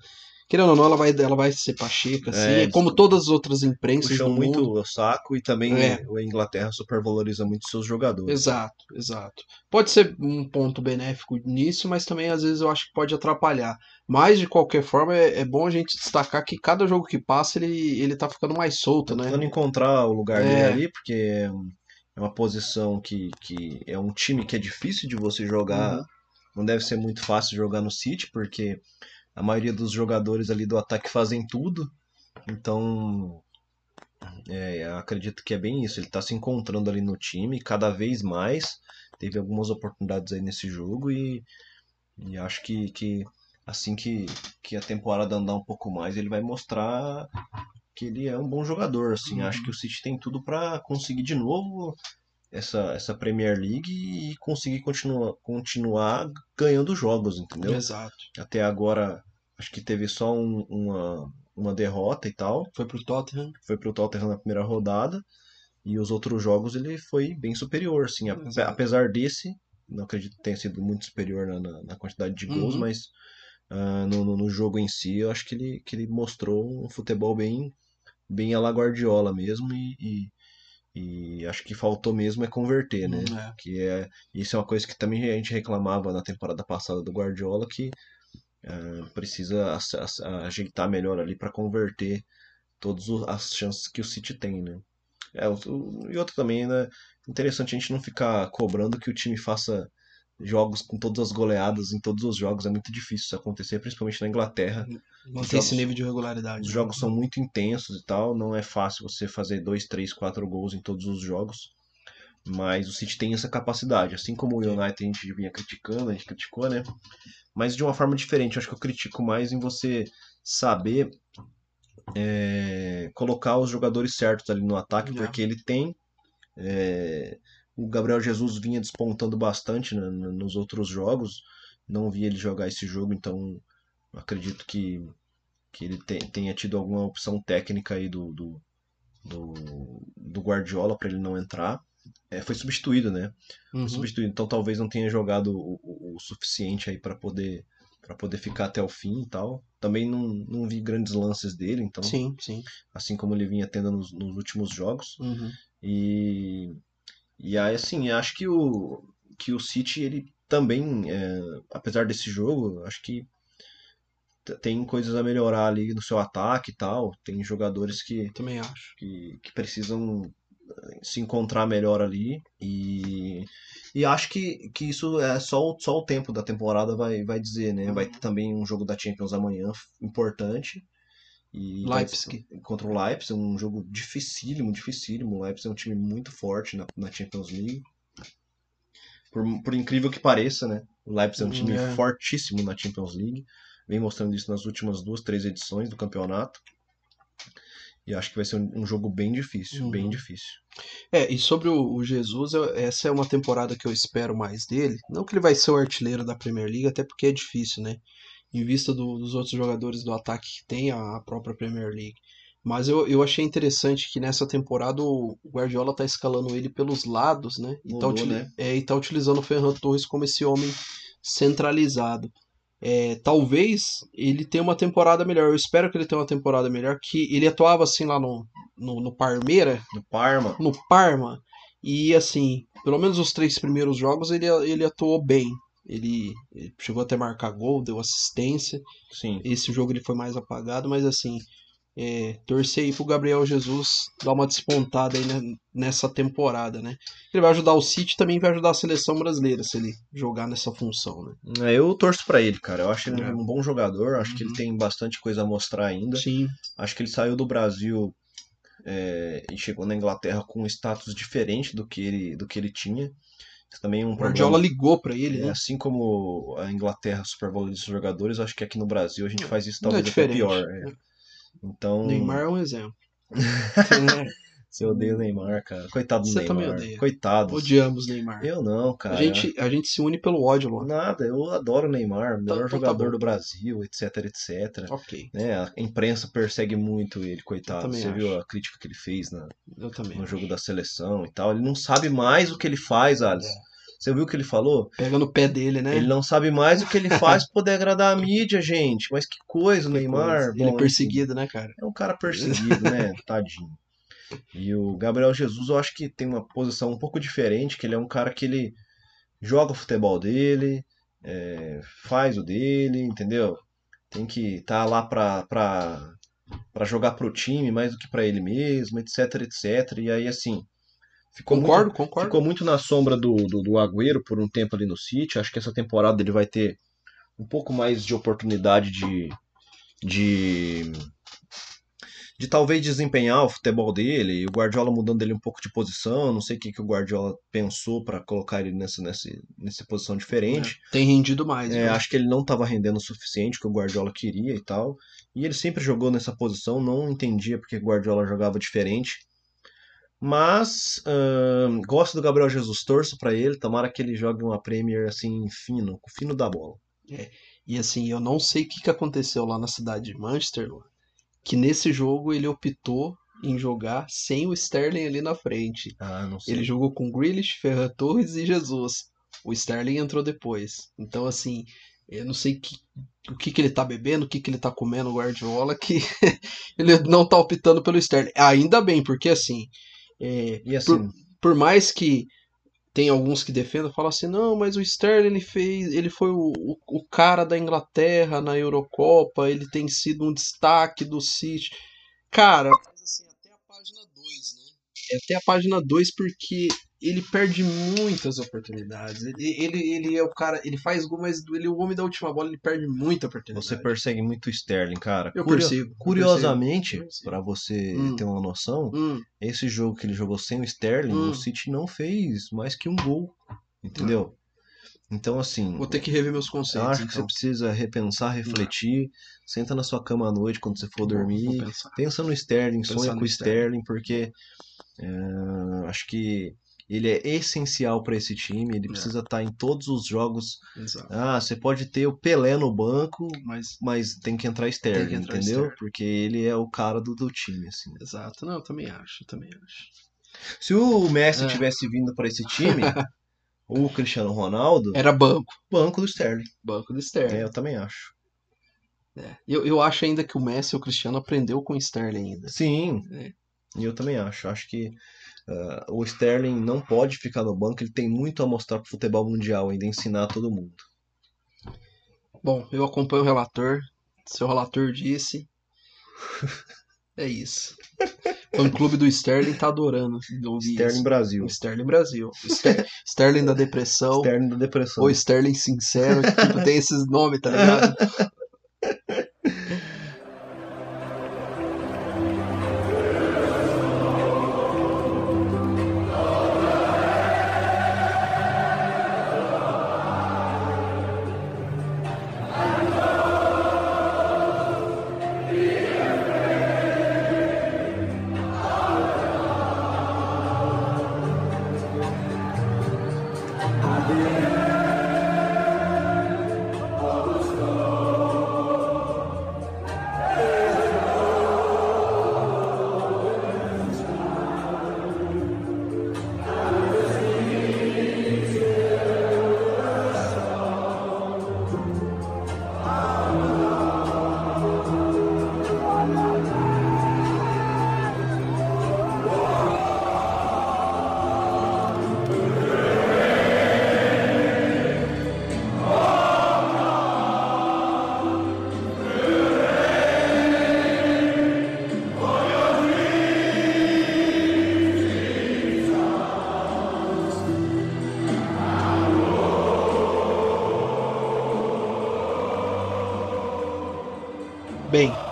Querendo ou não, ela vai, ela vai ser pacheca, assim. É, É, como todas as outras imprensas Puxam do muito mundo. o saco e também É. a Inglaterra supervaloriza muito seus jogadores. Exato, exato. Pode ser um ponto benéfico nisso, mas também às vezes eu acho que pode atrapalhar. Mas de qualquer forma é, é bom a gente destacar que cada jogo que passa ele, ele tá ficando mais solto, né? tentando encontrar o lugar dele É. ali, porque é uma posição que, que é um time que é difícil de você jogar. Uhum. Não deve ser muito fácil jogar no City, porque a maioria dos jogadores ali do ataque fazem tudo. Então, é, acredito que é bem isso. Ele está se encontrando ali no time cada vez mais. Teve algumas oportunidades aí nesse jogo e, e acho que, que assim que, que a temporada andar um pouco mais, ele vai mostrar que ele é um bom jogador. Assim, acho que o City tem tudo para conseguir de novo essa, essa Premier League e conseguir continuar, continuar ganhando jogos, entendeu? Exato. Até agora, acho que teve só um- uma, uma derrota e tal. Foi pro Tottenham. Foi pro Tottenham na primeira rodada. E os outros jogos ele foi bem superior, assim. Exato. Apesar desse, não acredito que tenha sido muito superior na, na- na quantidade de gols, Uhum. mas ah, no, no- no jogo em si, eu acho que ele, que ele mostrou um futebol bem, bem à la Guardiola mesmo. E, e, e acho que faltou mesmo é converter, né? Hum, é. Que é, isso é uma coisa que também a gente reclamava na temporada passada do Guardiola, que ah, precisa ajeitar melhor ali para converter todas as chances que o City tem, né? É, o- o- e outra também, né? Interessante a gente não ficar cobrando que o time faça jogos com todas as goleadas em todos os jogos. É muito difícil isso acontecer, principalmente na Inglaterra. Manter esse jogos- nível de regularidade. Os né? jogos são muito intensos e tal, não é fácil você fazer dois, três, quatro gols em todos os jogos. Mas o City tem essa capacidade, assim como o United a gente vinha criticando, a gente criticou, né? Mas de uma forma diferente. Eu acho que eu critico mais em você saber é, colocar os jogadores certos ali no ataque, É. porque ele tem. é, o Gabriel Jesus vinha despontando bastante na- nos outros jogos. Não vi ele jogar esse jogo, então acredito que que ele te- tenha tido alguma opção técnica aí do, do, do, do Guardiola para ele não entrar. É, foi substituído, né? Foi Uhum. substituído, então talvez não tenha jogado o, o- o suficiente aí para poder para poder ficar até o fim e tal. Também não, não vi grandes lances dele, então Sim, sim. assim como ele vinha tendo nos, nos últimos jogos. Uhum. E, e aí, assim, acho que o, que o City ele também, é, apesar desse jogo, acho que tem coisas a melhorar ali no seu ataque e tal. Tem jogadores que, Também acho. que, que precisam eh, se encontrar melhor ali. E, e acho que, que isso é só, o- só o tempo da temporada vai, vai dizer, né? Vai ter também um jogo da Champions amanhã importante. E vai- Leipzig. contra o Leipzig, um jogo dificílimo, dificílimo. O Leipzig é um time muito forte na, na Champions League. Por, por incrível que pareça, né? O Leipzig é um time É. fortíssimo na Champions League. Vem mostrando isso nas últimas duas, três edições do campeonato. E acho que vai ser um, um jogo bem difícil, Uhum. bem difícil. É, e sobre o, o Jesus, essa é uma temporada que eu espero mais dele. Não que ele vai ser o artilheiro da Premier League, até porque é difícil, né? Em vista do- dos outros jogadores do ataque que tem a, própria Premier League. Mas eu, eu achei interessante que nessa temporada o Guardiola tá escalando ele pelos lados, né? E, tá, utili- né? é, tá utilizando o Ferran Torres como esse homem centralizado. É, talvez ele tenha uma temporada melhor. Eu espero que ele tenha uma temporada melhor. Que ele atuava assim lá no, no, no Parmeira, No Parma, no Parma e assim, pelo menos os três primeiros jogos ele, ele atuou bem. Ele, ele chegou até marcar gol, deu assistência. sim. Esse jogo ele foi mais apagado, mas assim, é, torcer aí pro Gabriel Jesus dar uma despontada aí nessa temporada, né? Ele vai ajudar o City também vai ajudar a seleção brasileira se ele jogar nessa função, né? É, eu torço pra ele, cara. Eu acho ele É. um bom jogador. Acho que ele Uhum. tem bastante coisa a mostrar ainda. Sim, Acho que ele saiu do Brasil é, e chegou na Inglaterra com um status diferente do que ele, do que ele tinha. Também é um o Guardiola problema. ligou pra ele, É, né? assim como a Inglaterra supervaloriza os jogadores, acho que aqui no Brasil a gente faz isso é talvez até diferente. pior. é. Então, Neymar é um exemplo. Você odeia o Neymar, cara. Coitado do Você Neymar. também odeia. Coitado. Odiamos Neymar. Eu não, cara. A gente, a gente se une pelo ódio, Luan. Nada, eu adoro o Neymar, melhor então tá jogador bom. do Brasil, etc, etc. Ok, Né, a imprensa persegue muito ele, coitado. Você acho. viu a crítica que ele fez na, no acho. jogo da seleção e tal. Ele não sabe mais o que ele faz, Alisson. É. Você viu o que ele falou? Pega no pé dele, né? Ele não sabe mais o que ele faz pra poder agradar a mídia, gente. Mas que coisa, o Neymar. Ele é Bom, perseguido, né, cara? É um cara perseguido, né? Tadinho. E o Gabriel Jesus, eu acho que tem uma posição um pouco diferente, que ele é um cara que ele joga o futebol dele, é, faz o dele, entendeu? Tem que estar lá pra, pra, pra jogar pro time mais do que pra ele mesmo, etc, etc. E aí, assim, ficou muito- Concordo, concordo. Ficou muito na sombra do, do, do Agüero por um tempo ali no City. Acho que essa temporada ele vai ter um pouco mais de oportunidade de, de, de talvez desempenhar o futebol dele. O Guardiola mudando ele um pouco de posição. Não sei o que, que o Guardiola pensou para colocar ele nessa, nessa, nessa posição diferente. Tem rendido mais. É, viu? acho que ele não estava rendendo o suficiente que o Guardiola queria e tal. E ele sempre jogou nessa posição, não entendia porque o Guardiola jogava diferente. Mas gosto do Gabriel Jesus, torço pra ele, tomara que ele jogue uma Premier assim fino, com o fino da bola. E assim, eu não sei o que, que aconteceu lá na cidade de Manchester, que nesse jogo ele optou em jogar sem o Sterling ali na frente. Ah, não sei. Ele jogou com Grealish, Ferran Torres e Jesus. O Sterling entrou depois. Então, assim, eu não sei que- o que, que ele tá bebendo, o que, que ele tá comendo, o Guardiola, que ele não tá optando pelo Sterling. Ainda bem, porque assim, é, E assim, por mais que tem alguns que defendam, falam assim, não, mas o Sterling ele fez, ele foi o, o, o cara da Inglaterra na Eurocopa, ele tem sido um destaque do City. Cara, mas assim, até a página 2, né? É Até a página 2 porque ele perde muitas oportunidades. Ele, ele, ele é o cara, ele faz gol, mas ele é o homem da última bola, ele perde muita oportunidade. você persegue muito o Sterling, cara. Eu Curio- eu Curiosamente, pra você Hum. ter uma noção, Hum, esse jogo que ele jogou sem o Sterling, Hum. o City não fez mais que um gol, entendeu? Então assim, vou ter que rever meus Eu conceitos. acho que você então. precisa repensar, refletir, senta na sua cama à noite quando você for dormir, pensa no Sterling, sonha com o Sterling. Sterling, porque é, acho que ele é essencial para esse time, ele É. precisa estar em todos os jogos. Exato. Ah, você pode ter o Pelé no banco, Mas mas tem que entrar Sterling, entrar entendeu? Sterling. Porque ele é o cara do, do time, assim. Exato, não, eu também acho, eu também acho. Se o Messi É. tivesse vindo para esse time, o Cristiano Ronaldo, Era banco, banco do Sterling. banco do É, Sterling. eu também acho. É. Eu, eu acho ainda que o Messi e o Cristiano aprendeu com o Sterling ainda. Sim, É. e eu também acho. Acho que Ah, o Sterling não pode ficar no banco, ele tem muito a mostrar pro futebol mundial, ainda ensinar todo mundo. Bom, eu acompanho o relator. Seu relator disse. É isso. O clube do Sterling tá adorando ouvir Sterling isso. Brasil. O Sterling Brasil. O Ster- Sterling da depressão. Sterling da depressão. Ou Sterling sincero. Tipo, tem esses nomes, tá ligado?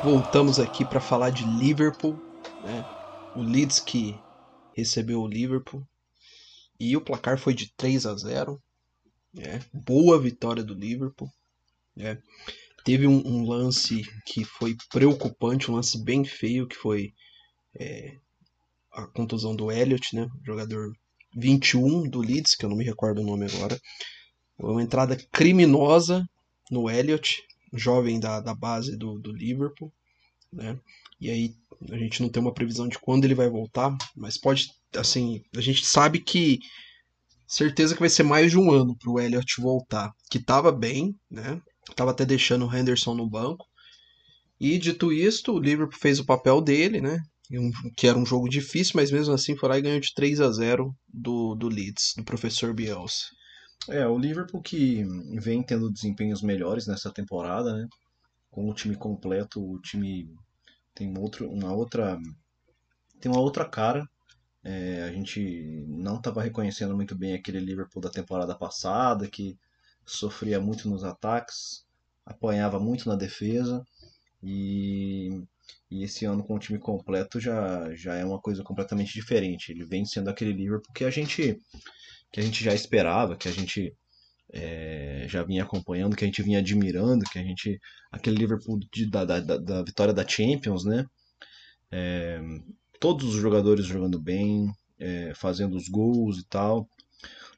voltamos aqui para falar de Liverpool, né? O Leeds que recebeu o Liverpool e o placar foi de 3 a 0, né? Boa vitória do Liverpool, né? Teve um, um lance que foi preocupante, um lance bem feio que foi é, a contusão do Elliot, né? Jogador 21 do Leeds, que eu não me recordo o nome agora. Uma entrada criminosa no Elliot, jovem da, da base do, do Liverpool, né? E aí a gente não tem uma previsão de quando ele vai voltar, mas pode, assim, a gente sabe que certeza que vai ser mais de um ano pro Elliot voltar, que tava bem, né? Tava até deixando o Henderson no banco. E dito isto, o Liverpool fez o papel dele, né? Que era um jogo difícil, mas mesmo assim foi lá e ganhou de 3 a 0 do, do Leeds, do professor Bielsa. É, o Liverpool que vem tendo desempenhos melhores nessa temporada, né? Com o time completo, o time tem uma outra, uma outra, tem uma outra cara. É, a gente não estava reconhecendo muito bem aquele Liverpool da temporada passada, que sofria muito nos ataques, apanhava muito na defesa e, e esse ano com o time completo já, já é uma coisa completamente diferente. Ele vem sendo aquele Liverpool que a gente que a gente já esperava, que a gente é, já vinha acompanhando, que a gente vinha admirando, que a gente. Aquele Liverpool de- da, da, da- vitória da Champions, né? É, todos os jogadores jogando bem, é, fazendo os gols e tal.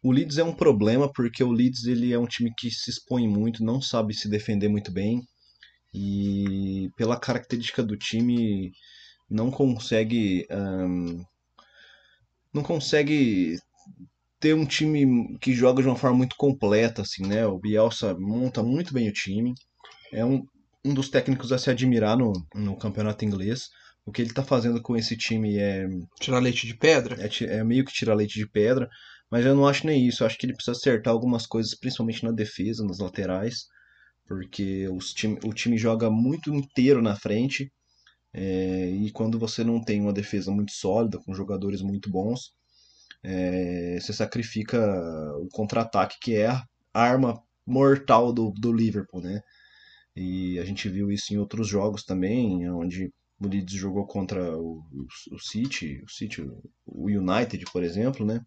O Leeds é um problema porque o Leeds ele é um time que se expõe muito, não sabe se defender muito bem e pela característica do time não consegue ahn, não consegue ter um time que joga de uma forma muito completa, assim, né? O Bielsa monta muito bem o time. É um, um dos técnicos a se admirar no, no campeonato inglês. O que ele tá fazendo com esse time é, Tirar leite de pedra? é, é meio que tirar leite de pedra, mas eu não acho nem isso. Eu acho que ele precisa acertar algumas coisas, principalmente na defesa, nas laterais, porque os time, o time joga muito inteiro na frente. é, e quando você não tem uma defesa muito sólida, com jogadores muito bons, é, você sacrifica o contra-ataque, que é a arma mortal do, do Liverpool, né? E a gente viu isso em outros jogos também, onde o Leeds jogou contra o, o, o City, o City, o United, por exemplo, né?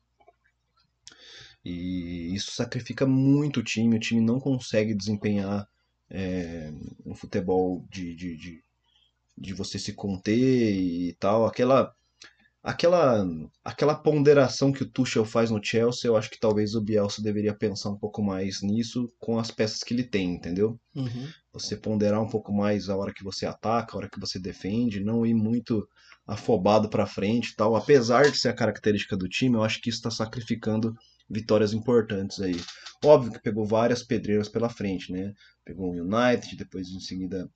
E isso sacrifica muito o time, o time não consegue desempenhar é, um futebol de, de, de, de você se conter e tal. Aquela, aquela, aquela ponderação que o Tuchel faz no Chelsea, eu acho que talvez o Bielsa deveria pensar um pouco mais nisso com as peças que ele tem, entendeu? Uhum. Você ponderar um pouco mais a hora que você ataca, a hora que você defende, não ir muito afobado pra frente e tal. Apesar de ser a característica do time, eu acho que isso está sacrificando vitórias importantes aí. Óbvio que pegou várias pedreiras pela frente, né? Pegou o United, depois em seguida,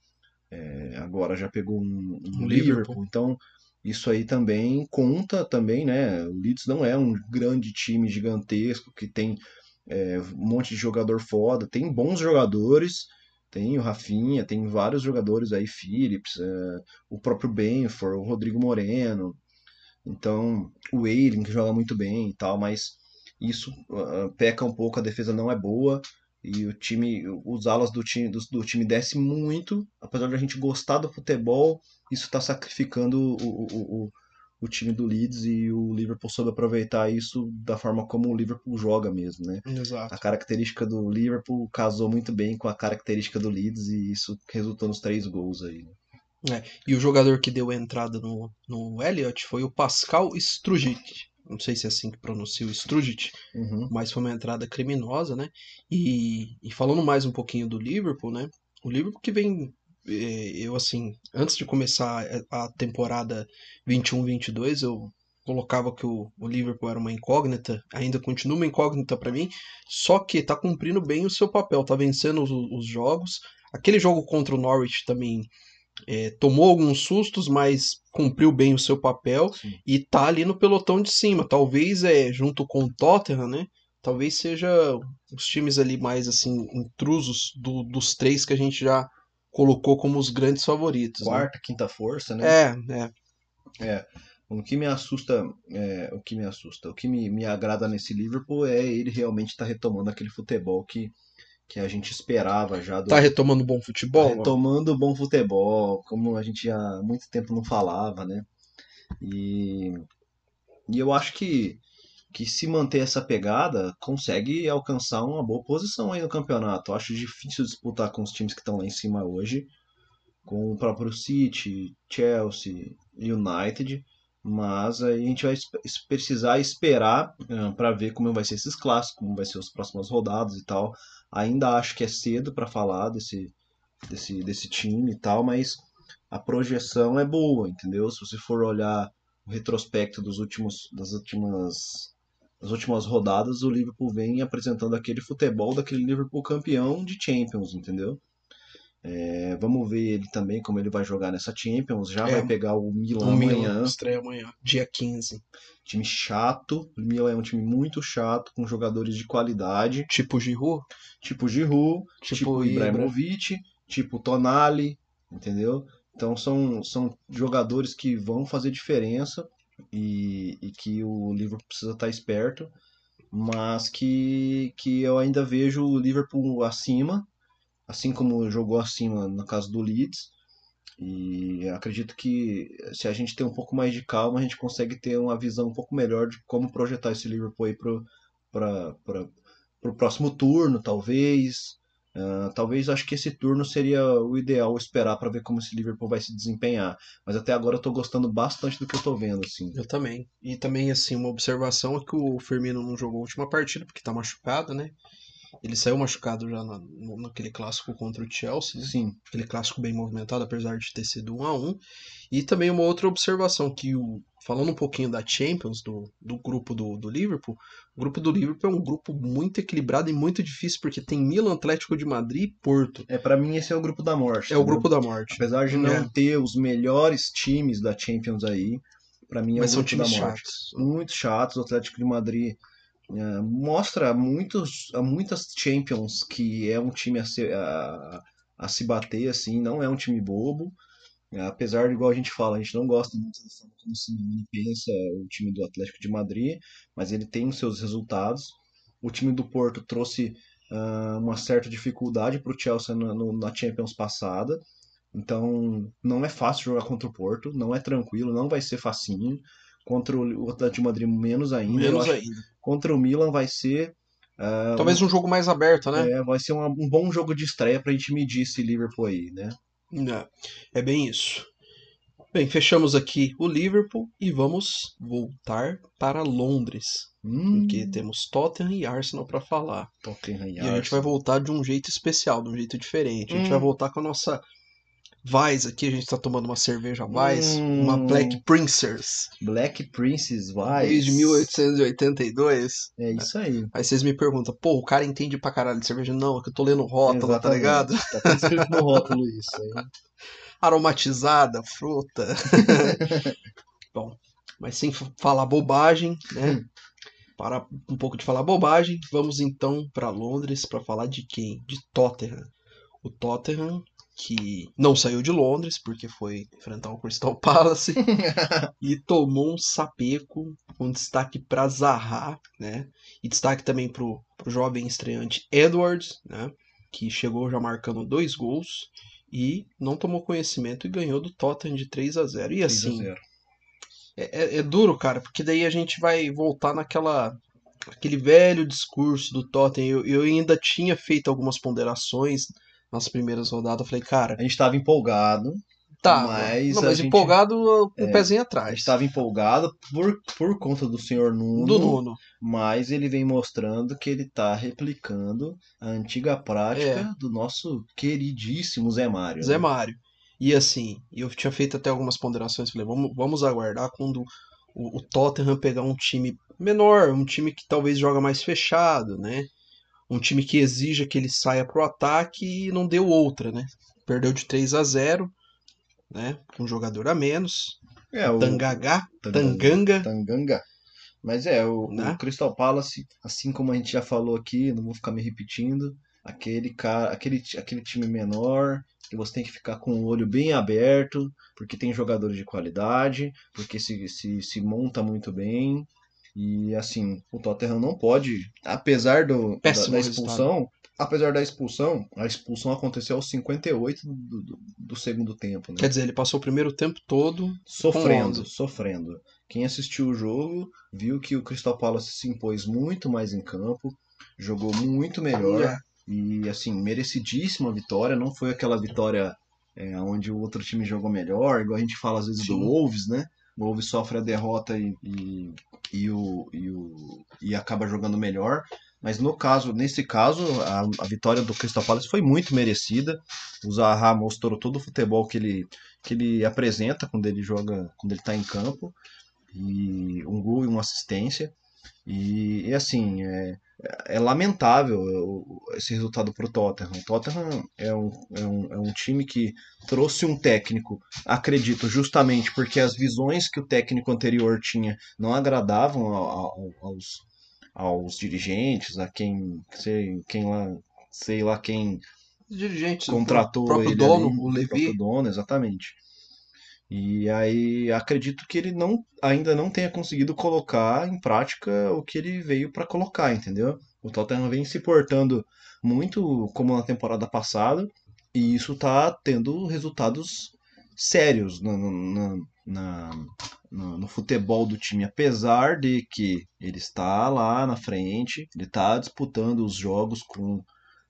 é, agora já pegou um, um Um Liverpool. Liverpool. Então, isso aí também conta também, né? O Leeds não é um grande time gigantesco que tem é, um monte de jogador foda, tem bons jogadores, tem o Rafinha, tem vários jogadores aí, Phillips, é, o próprio Benford, o Rodrigo Moreno, então o Eiling que joga muito bem e tal, mas isso ah, peca um pouco, a defesa não é boa e o time, os alas do time do, do time desce muito, apesar de a gente gostar do futebol, isso está sacrificando o, o, o, o time do Leeds e o Liverpool soube aproveitar isso da forma como o Liverpool joga mesmo, né? Exato. A característica do Liverpool casou muito bem com a característica do Leeds e isso resultou nos três gols aí. né? E o jogador que deu a entrada no, no Elliot foi o Pascal Strujic. Não sei se é assim que pronuncia o Uhum. mas foi uma entrada criminosa, né? E, e falando mais um pouquinho do Liverpool, né? O Liverpool que vem, eh, eu assim, antes de começar a temporada 21-22, eu colocava que o, o Liverpool era uma incógnita, ainda continua uma incógnita pra mim, só que tá cumprindo bem o seu papel, tá vencendo os, os jogos. Aquele jogo contra o Norwich também eh, tomou alguns sustos, mas cumpriu bem o seu papel Sim. e tá ali no pelotão de cima. Talvez é junto com o Tottenham, né? Talvez seja os times ali mais assim intrusos do- dos três que a gente já colocou como os grandes favoritos. né? Quarta, quinta força, né? É, é. É, o que me assusta, é, o que me assusta, o que me, me agrada nesse Liverpool é ele realmente estar retomando aquele futebol que, que a gente esperava já do Tá retomando bom futebol? tá retomando bom futebol, como a gente há muito tempo não falava, né? E, e eu acho que, que se manter essa pegada, consegue alcançar uma boa posição aí no campeonato. Eu acho difícil disputar com os times que estão lá em cima hoje, com o próprio City, Chelsea, United, mas aí a gente vai precisar esperar para ver como vai ser esses clássicos, como vai ser as próximas rodadas e tal. Ainda acho que é cedo para falar desse, desse, desse time e tal, mas a projeção é boa, entendeu? Se você for olhar o retrospecto dos últimos, das últimas, das últimas rodadas, o Liverpool vem apresentando aquele futebol daquele Liverpool campeão de Champions, entendeu? É, vamos ver ele também como ele vai jogar nessa Champions. Já É, vai pegar o Milan O Milan amanhã. estreia amanhã, dia 15. Time chato. O Milan é um time muito chato, com jogadores de qualidade, Tipo Giroud, tipo Giroud, tipo, tipo Ibra. Ibrahimovic, tipo Tonali, entendeu? Então são, são jogadores que vão fazer diferença e, e que o Liverpool precisa estar esperto, mas que, que eu ainda vejo o Liverpool acima, assim como jogou acima no caso do Leeds. E acredito que se a gente ter um pouco mais de calma, a gente consegue ter uma visão um pouco melhor de como projetar esse Liverpool aí para o próximo turno, talvez. Ah, talvez acho que esse turno seria o ideal esperar para ver como esse Liverpool vai se desempenhar. Mas até agora eu tô gostando bastante do que eu tô vendo, assim. Eu também. E também, assim, uma observação é que o Firmino não jogou a última partida porque tá machucado, né? Ele saiu machucado já na- naquele clássico contra o Chelsea, né? Sim, aquele clássico bem movimentado, apesar de ter sido um a um. E também uma outra observação, que o, falando um pouquinho da Champions, do, do grupo do, do Liverpool, o grupo do Liverpool é um grupo muito equilibrado e muito difícil, porque tem Milan, Atlético de Madrid e Porto. é para mim esse é o grupo da morte. É o entendeu? grupo da morte. Apesar de não É. ter os melhores times da Champions aí, para mim é Mas o são grupo da times morte. chatos. muito chatos. O Atlético de Madrid eh, mostra muitos, a muitas Champions que é um time a se, a, a se bater, assim, não é um time bobo. Eh, apesar de, igual a gente fala, a gente não gosta muito da forma como o Simeone pensa o time do Atlético de Madrid, mas ele tem os seus resultados. O time do Porto trouxe ah, uma certa dificuldade para o Chelsea na, no- na Champions passada. Então, não é fácil jogar contra o Porto, não é tranquilo, não vai ser facinho. Contra o Atlético de Madrid, menos ainda. Menos ainda. Contra o Milan vai ser. ah, Talvez um jogo mais aberto, né? é, vai ser uma- um bom jogo de estreia pra gente medir esse Liverpool aí, né? É, é bem isso. Bem, fechamos aqui o Liverpool e vamos voltar para Londres, Hum, porque temos Tottenham e Arsenal para falar. Tottenham e E a gente vai voltar de um jeito especial, de um jeito diferente. A gente Hum. vai voltar com a nossa Weiss aqui. A gente tá tomando uma cerveja Weiss, Hum. uma Black Princess, Black Princess vai. desde 1882. É isso aí. Aí vocês me perguntam, pô, o cara entende pra caralho de cerveja? Não, é que eu tô lendo rótulo, tá ligado? Tá escrito no rótulo isso aí. Aromatizada, fruta. Bom, mas sem falar bobagem, né? Para um pouco de falar bobagem, vamos então para Londres para falar de quem? De Tottenham. O Tottenham que não saiu de Londres porque foi enfrentar o Crystal Palace e tomou um sapeco com destaque para Zaha, né? E destaque também para o jovem estreante Edwards, né? Que chegou já marcando dois gols e não tomou conhecimento e ganhou do Tottenham de 3 a 0. E 3 a assim, 0. é, é- é duro, cara, porque daí a gente vai voltar naquela aquele velho discurso do Tottenham. Eu, eu ainda tinha feito algumas ponderações nas primeiras rodadas. Eu falei, cara, A gente tava empolgado, tá, mas não, mas gente- empolgado com o é, pezinho a atrás. gente tava empolgado por, por conta do senhor Nuno, Do Nuno. mas ele vem mostrando que ele tá replicando a antiga prática É. do nosso queridíssimo Zé Mário. Zé né? Mário. E assim, eu tinha feito até algumas ponderações, falei, vamos, vamos aguardar quando o, o Tottenham pegar um time menor, um time que talvez joga mais fechado, né? Um time que exija que ele saia pro ataque e não deu outra, né? Perdeu de 3 a 0, né? Com um jogador a menos. É, o Tangagá, Tanganga. Tanganga. Mas é, o, Né? o Crystal Palace, assim como a gente já falou aqui, não vou ficar me repetindo, aquele cara, aquele, aquele time menor, que você tem que ficar com o olho bem aberto, porque tem jogadores de qualidade, porque se, se, se monta muito bem. E assim, o Tottenham não pode, apesar do, da, da expulsão, apesar da expulsão, a expulsão aconteceu aos 58 do, do, do segundo tempo, né? Quer dizer, ele passou o primeiro tempo todo Sofrendo, sofrendo. Quem assistiu o jogo viu que o Crystal Palace se impôs muito mais em campo, jogou muito melhor É. e assim, merecidíssima vitória. Não foi aquela vitória é, onde o outro time jogou melhor, igual a gente fala às vezes do Sim. Wolves, né? O Wolves sofre a derrota e, e, e, o, e, o, e acaba jogando melhor. Mas no caso, nesse caso, a, a vitória do Crystal Palace foi muito merecida. O Zaha mostrou todo o futebol que ele, que ele apresenta quando ele joga, quando ele está em campo. E um gol e uma assistência. E, e, assim, é, é lamentável o- esse resultado para o Tottenham. O Tottenham é um, é, um, é um time que trouxe um técnico, acredito, justamente porque as visões que o técnico anterior tinha não agradavam ao- ao- aos, aos dirigentes, a quem, sei, quem lá, sei lá quem dirigentes, contratou o próprio ele dono, ali, o Levi. próprio dono, exatamente. E aí acredito que ele não ainda não tenha conseguido colocar em prática o que ele veio para colocar, entendeu? O Tottenham vem se portando muito como na temporada passada e isso tá tendo resultados sérios no, no- futebol do time, apesar de que ele está lá na frente, ele está disputando os jogos com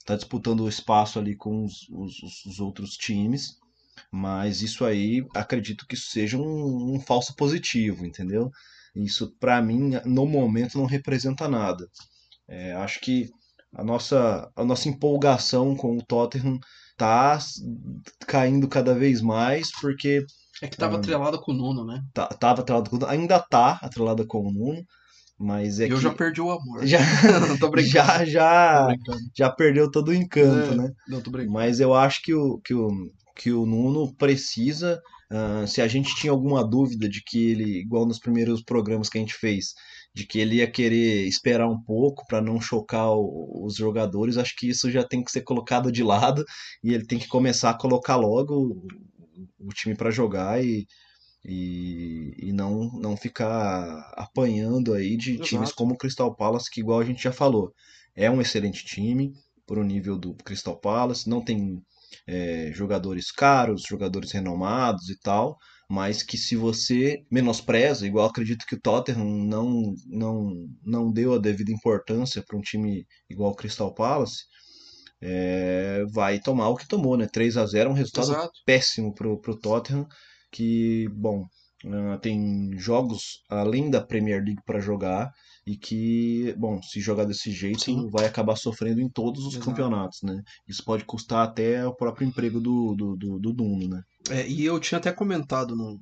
tá disputando o espaço ali com os- os- os outros times, mas isso aí acredito que isso seja um, um falso positivo, entendeu? Isso para mim no momento não representa nada. É, acho que a nossa, a nossa empolgação com o Tottenham tá caindo cada vez mais porque É que tava Ah. atrelado com o Nuno, né? tá, tava atrelado com, ainda tá atrelada com o Nuno, mas é eu que já perdi o amor. já não tô brincando. já Tô já brincando. já perdeu todo o encanto, É. né? Não, tô brincando. Mas eu acho que o, que o, que o Nuno precisa. ah, se a gente tinha alguma dúvida de que ele, igual nos primeiros programas que a gente fez, de que ele ia querer esperar um pouco para não chocar o- os jogadores, acho que isso já tem que ser colocado de lado e ele tem que começar a colocar logo o, o time para jogar e, e, e não, não ficar apanhando aí de Exato. times como o Crystal Palace, que igual a gente já falou, é um excelente time pro nível do Crystal Palace, não tem é, jogadores caros, jogadores renomados e tal, mas que se você menospreza, igual acredito que o Tottenham não, não, não deu a devida importância para um time igual o Crystal Palace, é, vai tomar o que tomou, né? 3 a 0 é um resultado Exato. péssimo pro, pro Tottenham, que, bom, ah, tem jogos além da Premier League para jogar e que, bom, se jogar desse jeito, Sim. vai acabar sofrendo em todos os Exato. campeonatos, né? Isso pode custar até o próprio emprego do, do, do, do Nuno, né? É, e eu tinha até comentado no,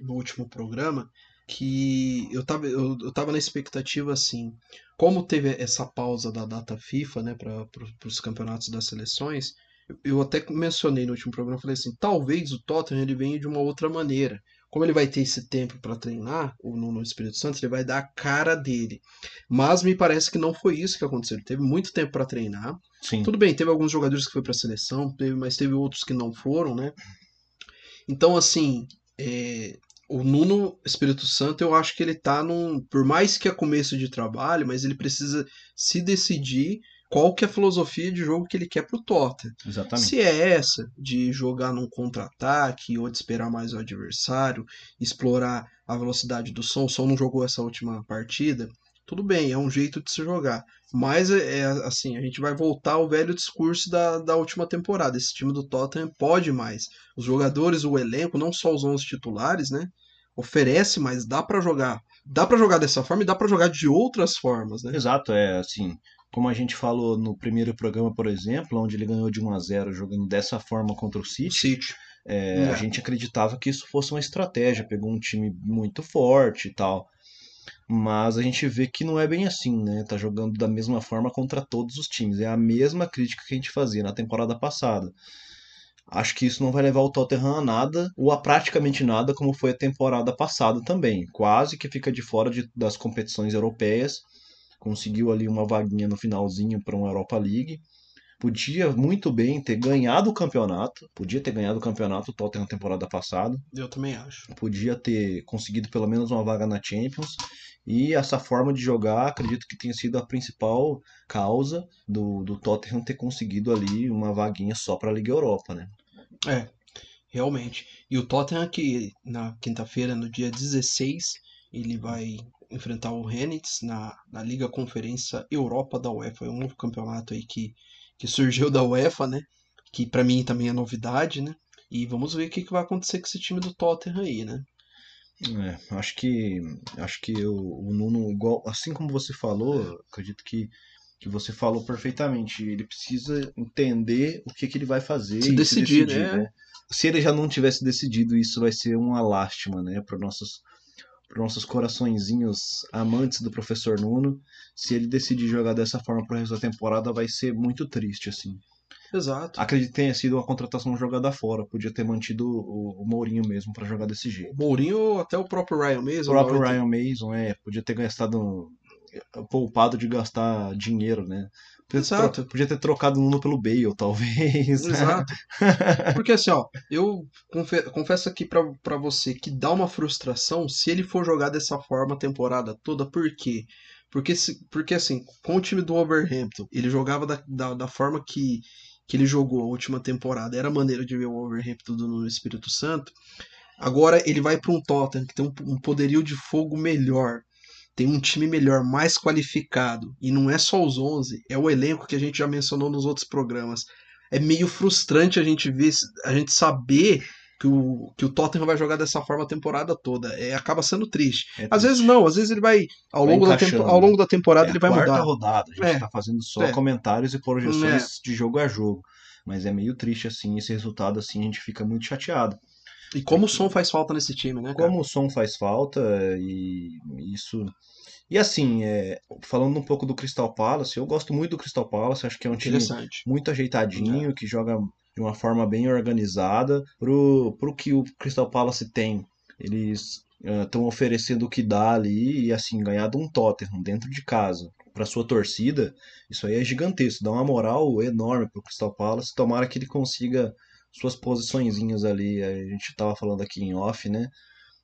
no último programa que eu tava, eu, eu tava na expectativa assim, como teve essa pausa da data FIFA, né, para os campeonatos das seleções, eu, eu até mencionei no último programa, falei assim, talvez o Tottenham ele venha de uma outra maneira, como ele vai ter esse tempo para treinar, o Nuno Espírito Santo, ele vai dar a cara dele. Mas me parece que não foi isso que aconteceu. Ele teve muito tempo para treinar. Sim. Tudo bem, teve alguns jogadores que foi para a seleção, teve, mas teve outros que não foram, né? Então, assim, é, o Nuno Espírito Santo, eu acho que ele tá num. Por mais que é começo de trabalho, mas ele precisa se decidir qual que é a filosofia de jogo que ele quer pro Tottenham. Exatamente. Se é essa, de jogar num contra-ataque ou de esperar mais o adversário, explorar a velocidade do som, o som não jogou essa última partida, tudo bem, é um jeito de se jogar. Mas é é, assim, a gente vai voltar ao velho discurso da, da última temporada. Esse time do Tottenham pode mais. Os jogadores, o elenco, não só os 11 titulares, né? Oferece, mas dá pra jogar. Dá pra jogar dessa forma e dá pra jogar de outras formas, né? Exato, é assim, como a gente falou no primeiro programa, por exemplo, onde ele ganhou de 1 a 0 jogando dessa forma contra o City, City. é, É. a gente acreditava que isso fosse uma estratégia, pegou um time muito forte e tal. Mas a gente vê que não é bem assim, né? Tá jogando da mesma forma contra todos os times. É a mesma crítica que a gente fazia na temporada passada. Acho que isso não vai levar o Tottenham a nada, ou a praticamente nada, como foi a temporada passada também. Quase que fica de fora de- das competições europeias. Conseguiu ali uma vaguinha no finalzinho para uma Europa League. Podia muito bem ter ganhado o campeonato. Podia ter ganhado o campeonato o Tottenham na temporada passada. Eu também acho. Podia ter conseguido pelo menos uma vaga na Champions. E essa forma de jogar, acredito que tenha sido a principal causa do, do Tottenham ter conseguido ali uma vaguinha só para a Liga Europa, né? É, realmente. E o Tottenham que na quinta-feira, no dia 16, ele vai enfrentar o Rennes na, na Liga Conferência Europa da UEFA. É um novo campeonato aí que, que surgiu da UEFA, né? Que pra mim também é novidade, né? E vamos ver o que, que vai acontecer com esse time do Tottenham aí, né? É, acho que acho que o, o Nuno, igual, assim como você falou, acredito que, que você falou perfeitamente. Ele precisa entender o que, que ele vai fazer Se e decidir, né? Se ele já não tivesse decidido, isso vai ser uma lástima, né, para nossos para nossos coraçõezinhos amantes do professor Nuno. Se ele decidir jogar dessa forma pro resto da temporada, vai ser muito triste, assim. Exato. Acredito que tenha sido uma contratação jogada fora. Podia ter mantido o, o Mourinho mesmo para jogar desse jeito. O Mourinho ou até o próprio Ryan O mesmo. próprio hora Ryan Mason, é, podia ter gastado, poupado de gastar dinheiro, né? Exato. tro- podia ter trocado o Nuno pelo Bale, talvez. que- Exato. Porque assim, ó, eu confe- confesso aqui pra, pra você que dá uma frustração se ele for jogar dessa forma a temporada toda. Por quê? Porque, se, porque assim, com o time do Wolverhampton, ele jogava da, da, da forma que, que ele jogou a última temporada. Era a maneira de ver o Wolverhampton do no Espírito Santo. Agora ele vai para um Tottenham que tem um, um poderio de fogo melhor. Tem um time melhor, mais qualificado. E não é só os 11, é o elenco que a gente já mencionou nos outros programas é meio frustrante a gente ver, a gente saber que o, que o Tottenham vai jogar dessa forma a temporada toda. É, acaba sendo triste. É Às vezes não, às vezes ele vai ao Vai longo, da, tempo, ao longo da temporada É ele a vai quarta mudar. rodada, a gente É. tá fazendo só É. comentários e projeções de jogo a jogo. Mas é meio triste, assim, esse resultado, assim, a gente fica muito chateado. E como o som faz falta nesse time, né, cara? Como o som faz falta e isso... E assim, é, falando um pouco do Crystal Palace, eu gosto muito do Crystal Palace, acho que é um time muito ajeitadinho, que joga de uma forma bem organizada. Pro, pro que o Crystal Palace tem, eles estão oferecendo o que dá ali e assim, ganhar de um Tottenham dentro de casa para sua torcida, isso aí é gigantesco, dá uma moral enorme pro Crystal Palace. Tomara que ele consiga suas posiçõezinhas ali. A gente tava falando aqui em off, né?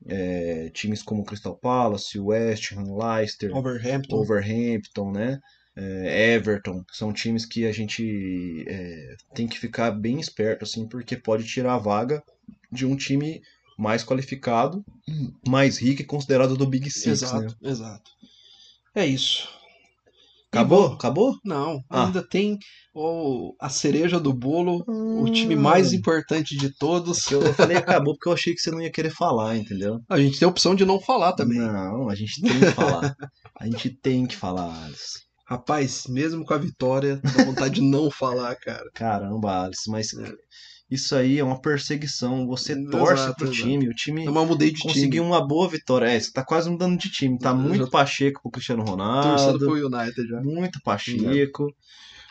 É, times como Crystal Palace, West Ham, Leicester, Wolverhampton. Overhampton, né? É, Everton, são times que a gente é, tem que ficar bem esperto, assim, porque pode tirar a vaga de um time mais qualificado, mais rico e considerado do Big Six, exato, né? exato. É isso. Acabou? Acabou? Não, Ah. ainda tem o, a cereja do bolo, o time Hum. mais importante de todos. Eu falei acabou porque eu achei que você não ia querer falar, entendeu? A gente tem a opção de não falar também. Não, a gente tem que falar. A gente tem que falar, Alice. Rapaz, mesmo com a vitória, dá vontade de não falar, cara. Caramba, Alice, mas É. isso aí é uma perseguição. Você torce Exato, pro exato. time, o time Eu mudei de conseguiu time. uma boa vitória. É, você tá quase mudando de time. Tá Eu muito já- pacheco pro Cristiano Torcendo Ronaldo. pro United já. Muito pacheco.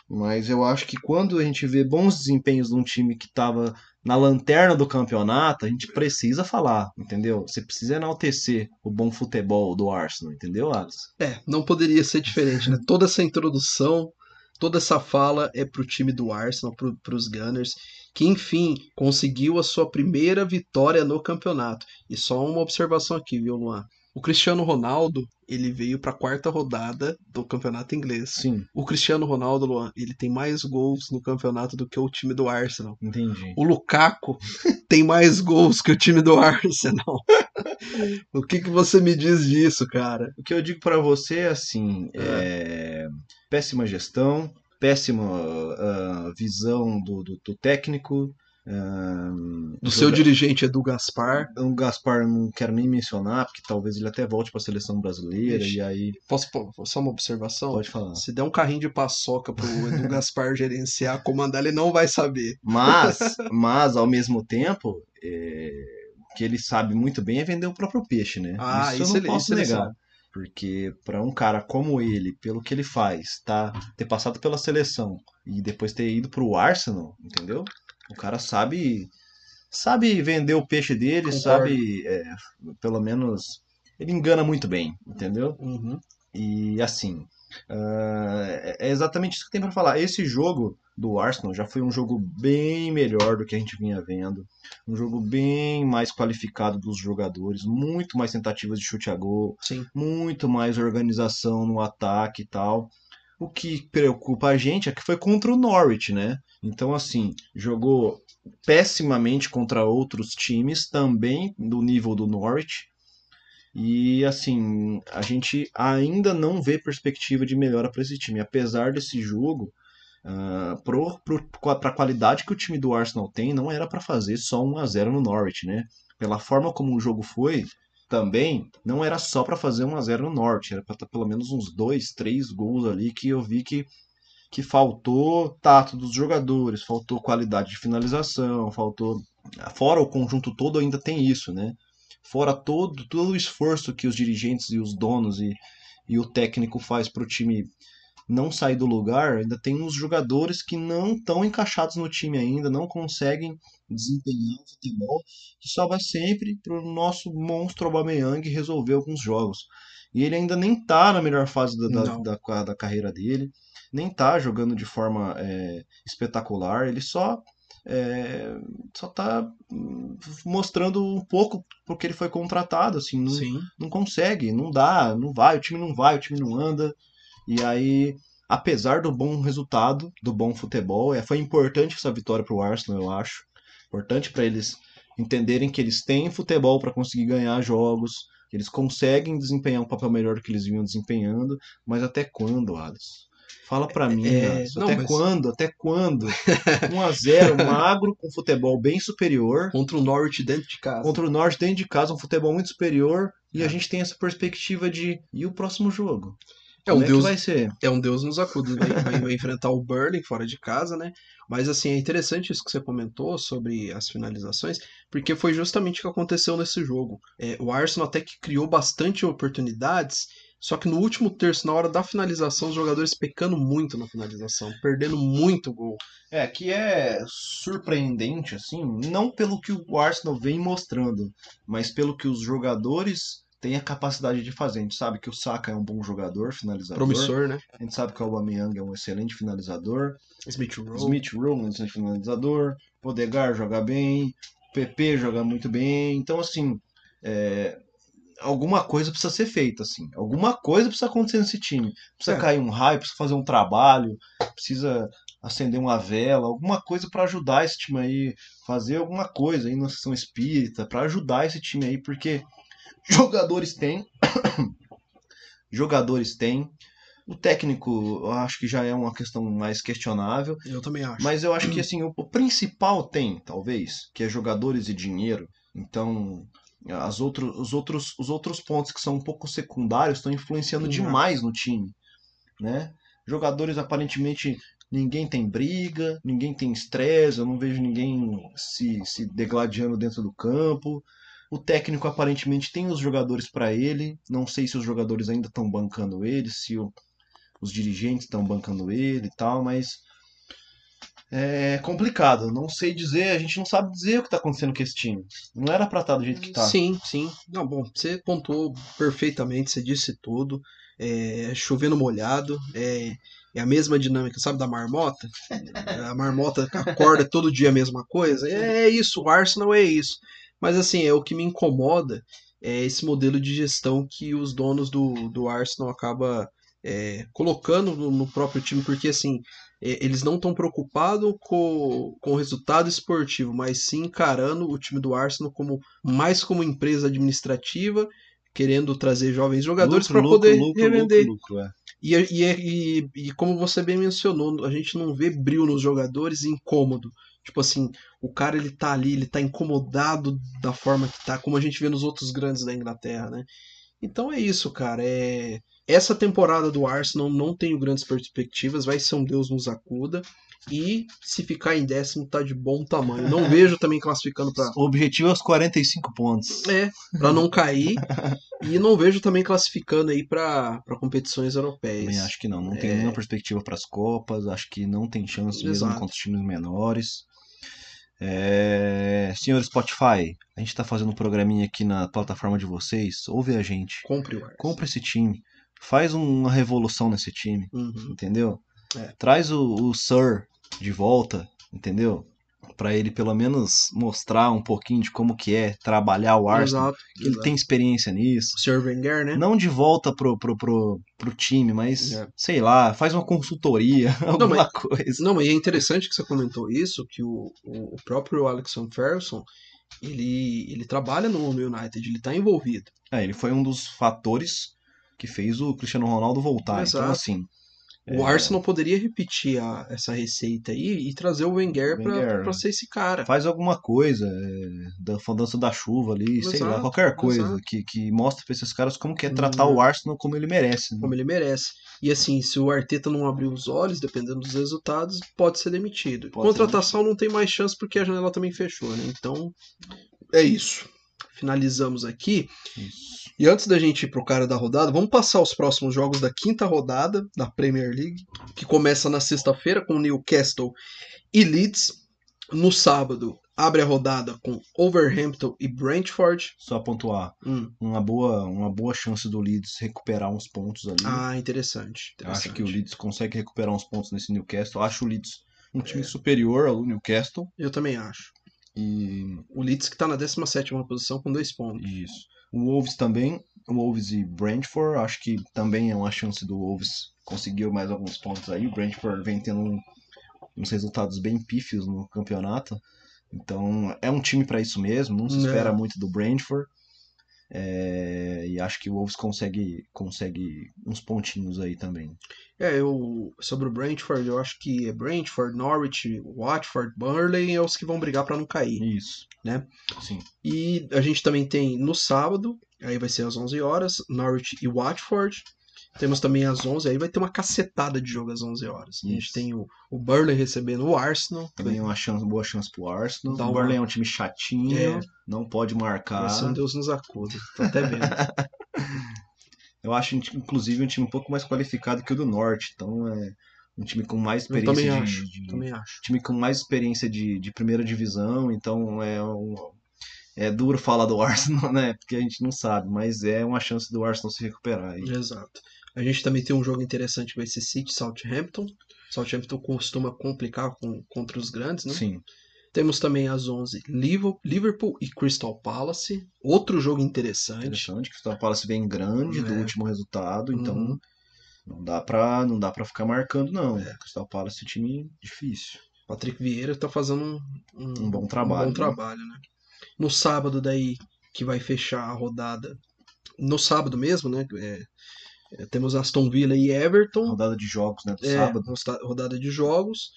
Mas eu acho que quando a gente vê bons desempenhos de um time que tava na lanterna do campeonato, a gente precisa falar, entendeu? Você precisa enaltecer o bom futebol do Arsenal, entendeu, Alisson? É, não poderia ser diferente, né? Toda essa introdução, toda essa fala é pro time do Arsenal, pro, pros Gunners, que enfim conseguiu a sua primeira vitória no campeonato. E só uma observação aqui, viu, Luan? O Cristiano Ronaldo, ele veio pra quarta rodada do campeonato inglês. Sim, O Cristiano Ronaldo, Luan, ele tem mais gols no campeonato do que o time do Arsenal. entendi. O Lukaku tem mais gols que o time do Arsenal. o que, que você me diz disso, cara? O que eu digo pra você é assim, é, péssima gestão, péssima ah, visão do, do, do técnico. ah, Do seu dirigente Edu Gaspar. O Gaspar não quero nem mencionar, porque talvez ele até volte pra seleção brasileira e aí Posso só uma observação? pode falar. Se der um carrinho de paçoca pro Edu Gaspar gerenciar, comandar, ele não vai saber. Mas, mas ao mesmo tempo, é, o que ele sabe muito bem é vender o próprio peixe, né? Ah, isso, isso eu ele- não posso ele negar. sabe. Porque para um cara como ele, pelo que ele faz, tá? Ter passado pela seleção e depois ter ido pro Arsenal, entendeu? O cara sabe sabe vender o peixe dele, Concordo. sabe, é, pelo menos ele engana muito bem, entendeu? Uhum. E assim, ah, é exatamente isso que tem pra falar. Esse jogo do Arsenal já foi um jogo bem melhor do que a gente vinha vendo. Um jogo bem mais qualificado dos jogadores, muito mais tentativas de chute a gol, Sim. muito mais organização no ataque e tal. O que preocupa a gente é que foi contra o Norwich, né? Então, assim, jogou pessimamente contra outros times também do nível do Norwich. E assim, a gente ainda não vê perspectiva de melhora para esse time. Apesar desse jogo, para a qualidade que o time do Arsenal tem, não era para fazer só 1 a 0 no Norwich, né? Pela forma como o jogo foi, também não era só para fazer 1 a 0 no Norwich, era para estar pelo menos uns dois, três gols ali que eu vi que que faltou tato dos jogadores, faltou qualidade de finalização, faltou fora o conjunto todo ainda tem isso, né? Fora todo, todo o esforço que os dirigentes e os donos e, e o técnico faz para o time não sair do lugar, ainda tem uns jogadores que não estão encaixados no time ainda, não conseguem desempenhar o futebol, que sobra sempre para o nosso monstro Aubameyang resolver alguns jogos. E ele ainda nem está na melhor fase da, da, da, da carreira dele, nem está jogando de forma é, espetacular, ele só é, só tá hum, mostrando um pouco porque ele foi contratado, assim, não, Sim. não consegue, não dá, não vai, o time não vai, o time não anda. E aí, apesar do bom resultado, do bom futebol, é, foi importante essa vitória para o Arsenal, eu acho. Importante para eles entenderem que eles têm futebol para conseguir ganhar jogos, que eles conseguem desempenhar um papel melhor do que eles vinham desempenhando, mas até quando, Alisson? Fala pra mim, É, não, até mas- quando? Até quando? 1 a 0 magro, com futebol bem superior, Contra o Norwich dentro de casa. contra o Norte dentro de casa, um futebol muito superior, e É. a gente tem essa perspectiva de e o próximo jogo? É um Como é Deus vai ser? é um Deus nos acuda, vai, vai- vai enfrentar o Burnley fora de casa, né? Mas assim, é interessante isso que você comentou sobre as finalizações, porque foi justamente o que aconteceu nesse jogo. É, o Arsenal até que criou bastante oportunidades, só que no último terço, na hora da finalização, os jogadores pecando muito na finalização, perdendo muito gol. É, que é surpreendente, assim, não pelo que o Arsenal vem mostrando, mas pelo que os jogadores têm a capacidade de fazer. A gente sabe que o Saka é um bom jogador, finalizador. Promissor, né? A gente sabe que o Aubameyang é um excelente finalizador. Smith Rowe. Smith Rowe, um excelente finalizador. Odegaard joga bem. PP joga muito bem. Então, assim, é, alguma coisa precisa ser feita, assim. Alguma coisa precisa acontecer nesse time. Precisa É. cair um raio, precisa fazer um trabalho, precisa acender uma vela, alguma coisa para ajudar esse time aí, fazer alguma coisa aí na sessão espírita para ajudar esse time aí, porque jogadores têm, jogadores têm. O técnico, eu acho que já é uma questão mais questionável. Eu também acho. Mas eu acho que assim, o, o principal tem, talvez, que é jogadores e dinheiro. Então, as outro, os, outros, os outros pontos que são um pouco secundários estão influenciando Uhum. demais no time. Né? Jogadores aparentemente ninguém tem briga, ninguém tem estresse, eu não vejo ninguém se, se degladiando dentro do campo. O técnico aparentemente tem os jogadores para ele. Não sei se os jogadores ainda estão bancando ele, se o- os dirigentes estão bancando ele e tal, mas É complicado, não sei dizer, a gente não sabe dizer o que tá acontecendo com esse time. Não era pra estar do jeito que tá. Sim, sim. Não, bom, você pontuou perfeitamente, você disse tudo. É, chovendo molhado, é, é a mesma dinâmica, sabe, da marmota? A marmota acorda todo dia a mesma coisa. É isso, o Arsenal é isso. Mas assim, é o que me incomoda é esse modelo de gestão que os donos do, do Arsenal acaba é, colocando no, no próprio time, porque assim, é, eles não estão preocupados com, com o resultado esportivo, mas sim encarando o time do Arsenal como mais como empresa administrativa, querendo trazer jovens jogadores para poder lucro, revender. lucro, lucro, é. E, e, e, e como você bem mencionou, a gente não vê brilho nos jogadores e incômodo. Tipo assim, o cara ele tá ali, ele tá incomodado da forma que tá, como a gente vê nos outros grandes da Inglaterra, né? Então é isso, cara. É... Essa temporada do Arsenal não tenho grandes perspectivas, vai ser um Deus nos acuda. E se ficar em décimo, tá de bom tamanho. Não vejo também classificando para O objetivo é os 45 pontos. é, para não cair. E não vejo também classificando aí para competições europeias. Também acho que não. Não tem É. nenhuma perspectiva para as Copas. Acho que não tem chance mesmo Exato. contra os times menores. É... Senhor Spotify, a gente tá fazendo um programinha aqui na plataforma de vocês. Ouve a gente. Compre o Arsenal. Compra esse time. Faz um- uma revolução nesse time. Uhum. Entendeu? É. Traz o, o Sir de volta. Entendeu? Pra ele pelo menos mostrar um pouquinho de como que é trabalhar o Arsenal. Exato. Ele exato. tem experiência nisso. O Sr. Wenger, né? Não de volta pro, pro, pro, pro time, mas É. sei lá, faz uma consultoria, alguma mas- coisa. Não, mas é interessante que você comentou isso, que o, o, próprio Alexander Ferguson, ele, ele trabalha no, United, ele tá envolvido. É, ele foi um dos fatores que fez o Cristiano Ronaldo voltar. Então, Exato. assim. O é, Arsenal poderia repetir a- essa receita aí e trazer o Wenger, pra- Wenger. pra ser esse cara. Faz alguma coisa, é, da dança da chuva ali, sei lá, Exato, qualquer coisa exato. que, que mostre pra esses caras como que é tratar Hum. o Arsenal como ele merece. né? Como ele merece. E assim, se o Arteta não abrir os olhos, dependendo dos resultados, pode ser demitido. Pode ser Contratação não tem mais chance porque a janela também fechou, né? Então, é isso. Finalizamos aqui. Isso. E antes da gente ir pro cara da rodada, vamos passar os próximos jogos da quinta rodada da Premier League, que começa na sexta-feira com Newcastle e Leeds. No sábado, abre a rodada com Overhampton e Brentford. Só pontuar, Hum, uma boa, uma boa chance do Leeds recuperar uns pontos ali. Ah, interessante. Eu Acho interessante. que o Leeds consegue recuperar uns pontos nesse Newcastle. Acho o Leeds um É. time superior ao Newcastle. Eu também acho. E O Leeds que tá na 17ª posição com dois pontos. isso. O Wolves também. O Wolves e Brentford. Acho que também é uma chance do Wolves conseguir mais alguns pontos aí. O Brentford vem tendo um- uns resultados bem pífios no campeonato. Então é um time para isso mesmo. Não se Não. espera muito do Brentford. É, e acho que o Wolves consegue, consegue uns pontinhos aí também. É, eu sobre o Brentford, eu acho que é Brentford, Norwich, Watford, Burnley é os que vão brigar pra não cair. Isso. Né? Sim. E a gente também tem no sábado, aí vai ser às 11 horas, Norwich e Watford. Temos também às 11, aí vai ter uma cacetada de jogo às 11 horas. A gente Isso. tem o, o Burnley recebendo o Arsenal. Também é uma chance, boa chance pro Arsenal. Dá o Burnley é um time chatinho, É. não pode marcar. Um Deus nos acuda. Tô até vendo. Eu acho, inclusive, um time um pouco mais qualificado que o do Norte. Então é um time com mais Eu experiência também de, acho. de- Também acho. time com mais experiência de, de primeira divisão. Então é um, é duro falar do Arsenal, né? Porque a gente não sabe, mas é uma chance do Arsenal se recuperar. aí. Exato. A gente também tem um jogo interessante que vai ser City Southampton. Southampton costuma complicar com, contra os grandes, né? Sim. Temos também às 11 Liverpool e Crystal Palace. Outro jogo interessante. Interessante Crystal Palace vem grande do É. último resultado, então Uhum. não dá pra não dá para ficar marcando não. É. Crystal Palace é um time difícil. Patrick Vieira tá fazendo um, um, Um bom trabalho, bom né? trabalho, né? No sábado daí, que vai fechar a rodada. No sábado mesmo, né? é, temos Aston Villa e Everton. Rodada de jogos, né, do É, sábado. rodada de jogos.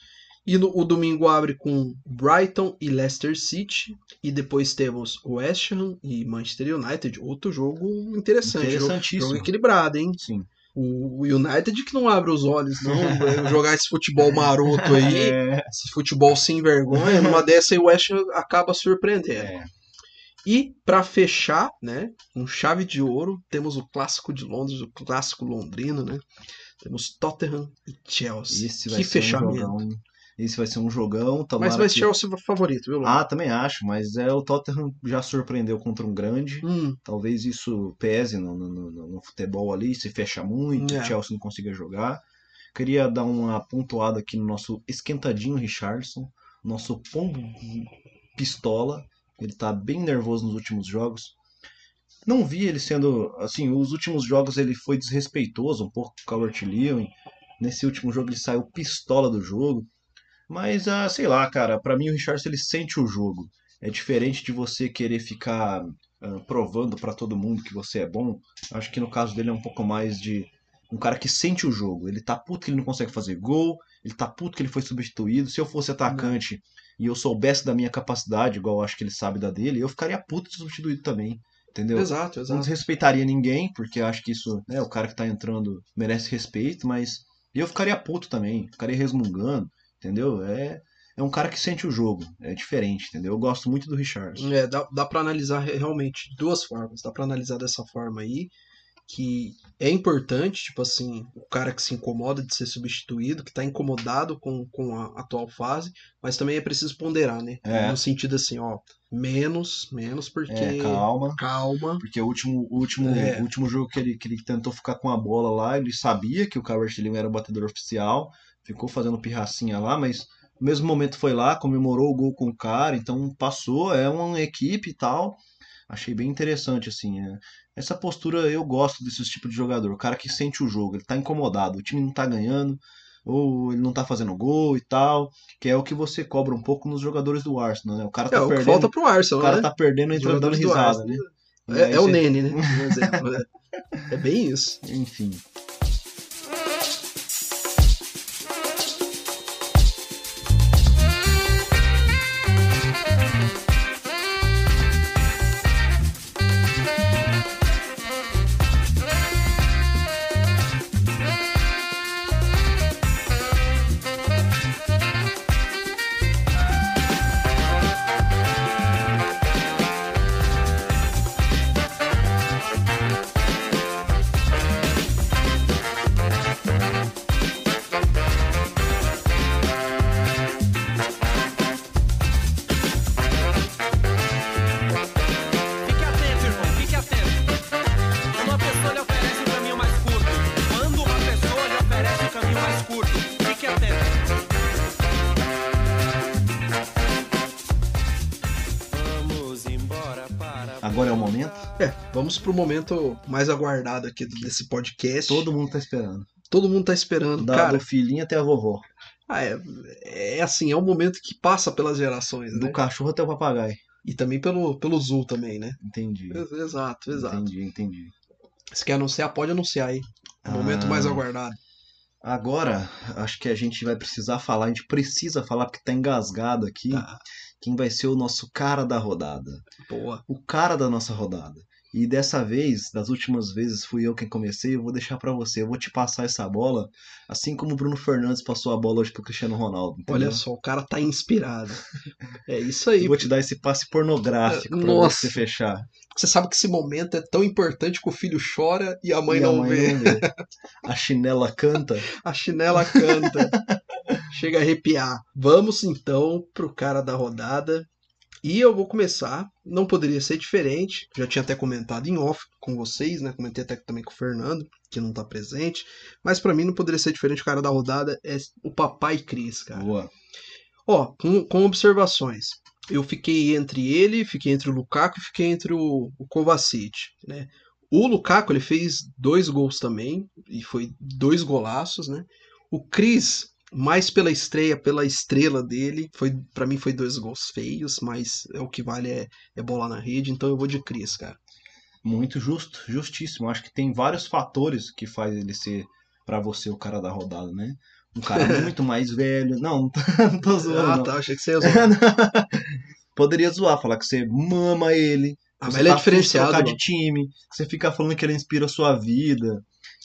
E no, o domingo abre com Brighton e Leicester City. E depois temos West Ham e Manchester United. Outro jogo interessante. Jogo, Interessantíssimo. jogo equilibrado, hein? Sim. O, o United que não abre os olhos, não. jogar esse futebol maroto aí. É, Esse futebol sem vergonha. Numa dessa aí o West Ham acaba surpreendendo. é. E para fechar, né, com chave de ouro, temos o clássico de Londres, o clássico londrino, né? Temos Tottenham e Chelsea. Esse vai que ser um fechamento. jogão, hein? Esse vai ser um jogão. Tomara Mas vai que... seu favorito, viu? Ah, também acho, mas é o Tottenham já surpreendeu contra um grande. Hum, Talvez isso pese no, no- no- no futebol ali, se fecha muito, É. o Chelsea não consiga jogar. Queria dar uma pontuada aqui no nosso esquentadinho Richardson, nosso pombo pistola. Ele tá bem nervoso nos últimos jogos. Não vi ele sendo. Assim, os últimos jogos ele foi desrespeitoso um pouco com o Calvert Lewin. Nesse último jogo ele saiu pistola do jogo. Mas, ah, sei lá, cara, pra mim o Richardson ele sente o jogo. É diferente de você querer ficar ah, provando pra todo mundo que você é bom. Acho que no caso dele é um pouco mais de um cara que sente o jogo. Ele tá puto que ele não consegue fazer gol, ele tá puto que ele foi substituído. Se eu fosse atacante e eu soubesse da minha capacidade, igual acho que ele sabe da dele, eu ficaria puto de substituído também. Entendeu? exato, Não exato. desrespeitaria ninguém, porque acho que isso, né, o cara que tá entrando merece respeito, mas eu ficaria puto também, ficaria resmungando, entendeu? É, é um cara que sente o jogo, é diferente, entendeu? Eu gosto muito do Richardson. É, dá, dá para analisar re- realmente de duas formas. Dá pra analisar dessa forma aí, que é importante, tipo assim, o cara que se incomoda de ser substituído, que tá incomodado com, com a atual fase, mas também é preciso ponderar, né? É. No sentido assim, ó, menos, menos, porque. É, calma. Calma. Porque o último, o último, É. o último jogo que ele, que ele tentou ficar com a bola lá, ele sabia que o Calvert Lewin era o batedor oficial, ficou fazendo pirracinha lá, mas no mesmo momento foi lá, comemorou o gol com o cara, então passou, é uma equipe e tal. Achei bem interessante, assim. é. Essa postura eu gosto desse tipo de jogador, o cara que sente o jogo, ele tá incomodado, o time não tá ganhando, ou ele não tá fazendo gol e tal, que é o que você cobra um pouco nos jogadores do Arsenal, né? O cara É, tá o que perdendo, falta pro o Arsenal, cara né? tá perdendo e entrando dando risada, Arsenal. né? É, é o você- Nene, né? Por exemplo. é. É bem isso. Enfim. Pro momento mais aguardado aqui desse podcast. Todo mundo tá esperando. Todo mundo tá esperando. Da, Cara, do filhinho até a vovó. ah, é, é assim, é um momento que passa pelas gerações, Do né? cachorro até o papagaio. E também pelo, pelo Zul também, né? Entendi. Ex- Exato, exato. Entendi, entendi. Se quer anunciar, pode anunciar aí. O momento Ah. mais aguardado. Agora, acho que a gente vai precisar falar, a gente precisa falar porque tá engasgado aqui. Tá, Quem vai ser o nosso cara da rodada? boa. O cara da nossa rodada. E dessa vez, das últimas vezes, fui eu quem comecei, eu vou deixar pra você. Eu vou te passar essa bola, assim como o Bruno Fernandes passou a bola hoje pro Cristiano Ronaldo. entendeu? Olha só, o cara tá inspirado. É isso aí. Eu vou te dar esse passe pornográfico pra Nossa. você fechar. Você sabe que esse momento é tão importante que o filho chora e a mãe E não a mãe vê. não vê. A chinela canta. A chinela canta. Chega a arrepiar. Vamos então pro cara da rodada. E eu vou começar. Não poderia ser diferente. Já tinha até comentado em off com vocês, né? Comentei até também com o Fernando, que não tá presente. Mas pra mim não poderia ser diferente. O cara da rodada é o Papai Cris, cara. Boa. Ó, com, com observações. Eu fiquei entre ele, fiquei entre o Lukaku e fiquei entre o, o Kovacic, né? O Lukaku, ele fez dois gols também, e foi dois golaços, né? O Cris, mais pela estreia, pela estrela dele, foi para mim foi dois gols feios, mas é o que vale é, é bola na rede, então eu vou de Cris, cara. Muito justo, justíssimo. Acho que tem vários fatores que faz ele ser pra você o cara da rodada, né? Um cara muito mais velho. Não, não tô zoando. Ah, não. tá, achei que você ia zoar. Poderia zoar, falar que você mama ele. Ah, você mas ele é tá de diferenciado. trocar de time. Você fica falando que ele inspira a sua vida.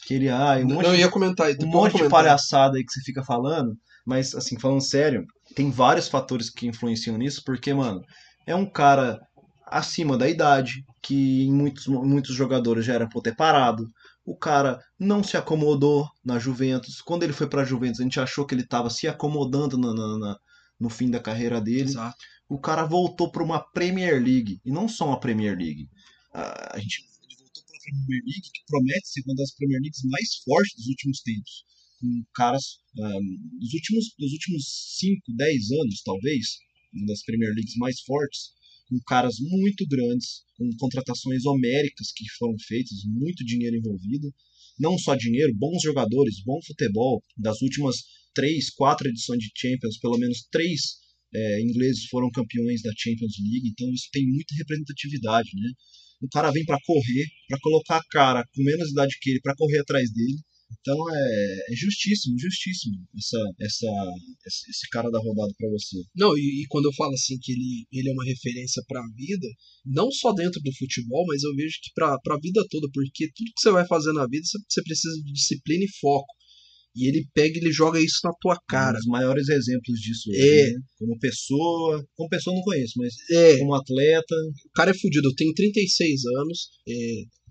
Que ele, ai, um monte, Não, eu de- ia comentar um monte de palhaçada aí que você fica falando. Mas, assim, falando sério, tem vários fatores que influenciam nisso, porque, mano, é um cara acima da idade, que em muitos, muitos jogadores já era por ter parado. O cara não se acomodou na Juventus. Quando ele foi pra Juventus, a gente achou que ele tava se acomodando na- na- na- no fim da carreira dele. Exato. O cara voltou para uma Premier League. E não só uma Premier League. A, a gente ele voltou para uma Premier League que promete ser uma das Premier Leagues mais fortes dos últimos tempos. Com caras ah, dos últimos dos últimos 5, 10 anos, talvez, uma das Premier Leagues mais fortes, com caras muito grandes, com contratações homéricas que foram feitas, muito dinheiro envolvido. Não só dinheiro, bons jogadores, bom futebol. Das últimas três, quatro edições de Champions, pelo menos três é, ingleses foram campeões da Champions League, então isso tem muita representatividade, né? O cara vem para correr, para colocar a cara com menos idade que ele, para correr atrás dele. Então é, é justíssimo, justíssimo essa, essa, esse, cara da rodada para você. Não, e, e quando eu falo assim que ele, ele é uma referência pra vida, não só dentro do futebol, mas eu vejo que pra, pra vida toda, porque tudo que você vai fazer na vida, você, você precisa de disciplina e foco. E ele pega e ele joga isso na tua Um cara. dos maiores exemplos disso É. né? Como pessoa, como pessoa eu não conheço, mas É, como atleta o cara é fudido. Eu tenho 36 anos, é,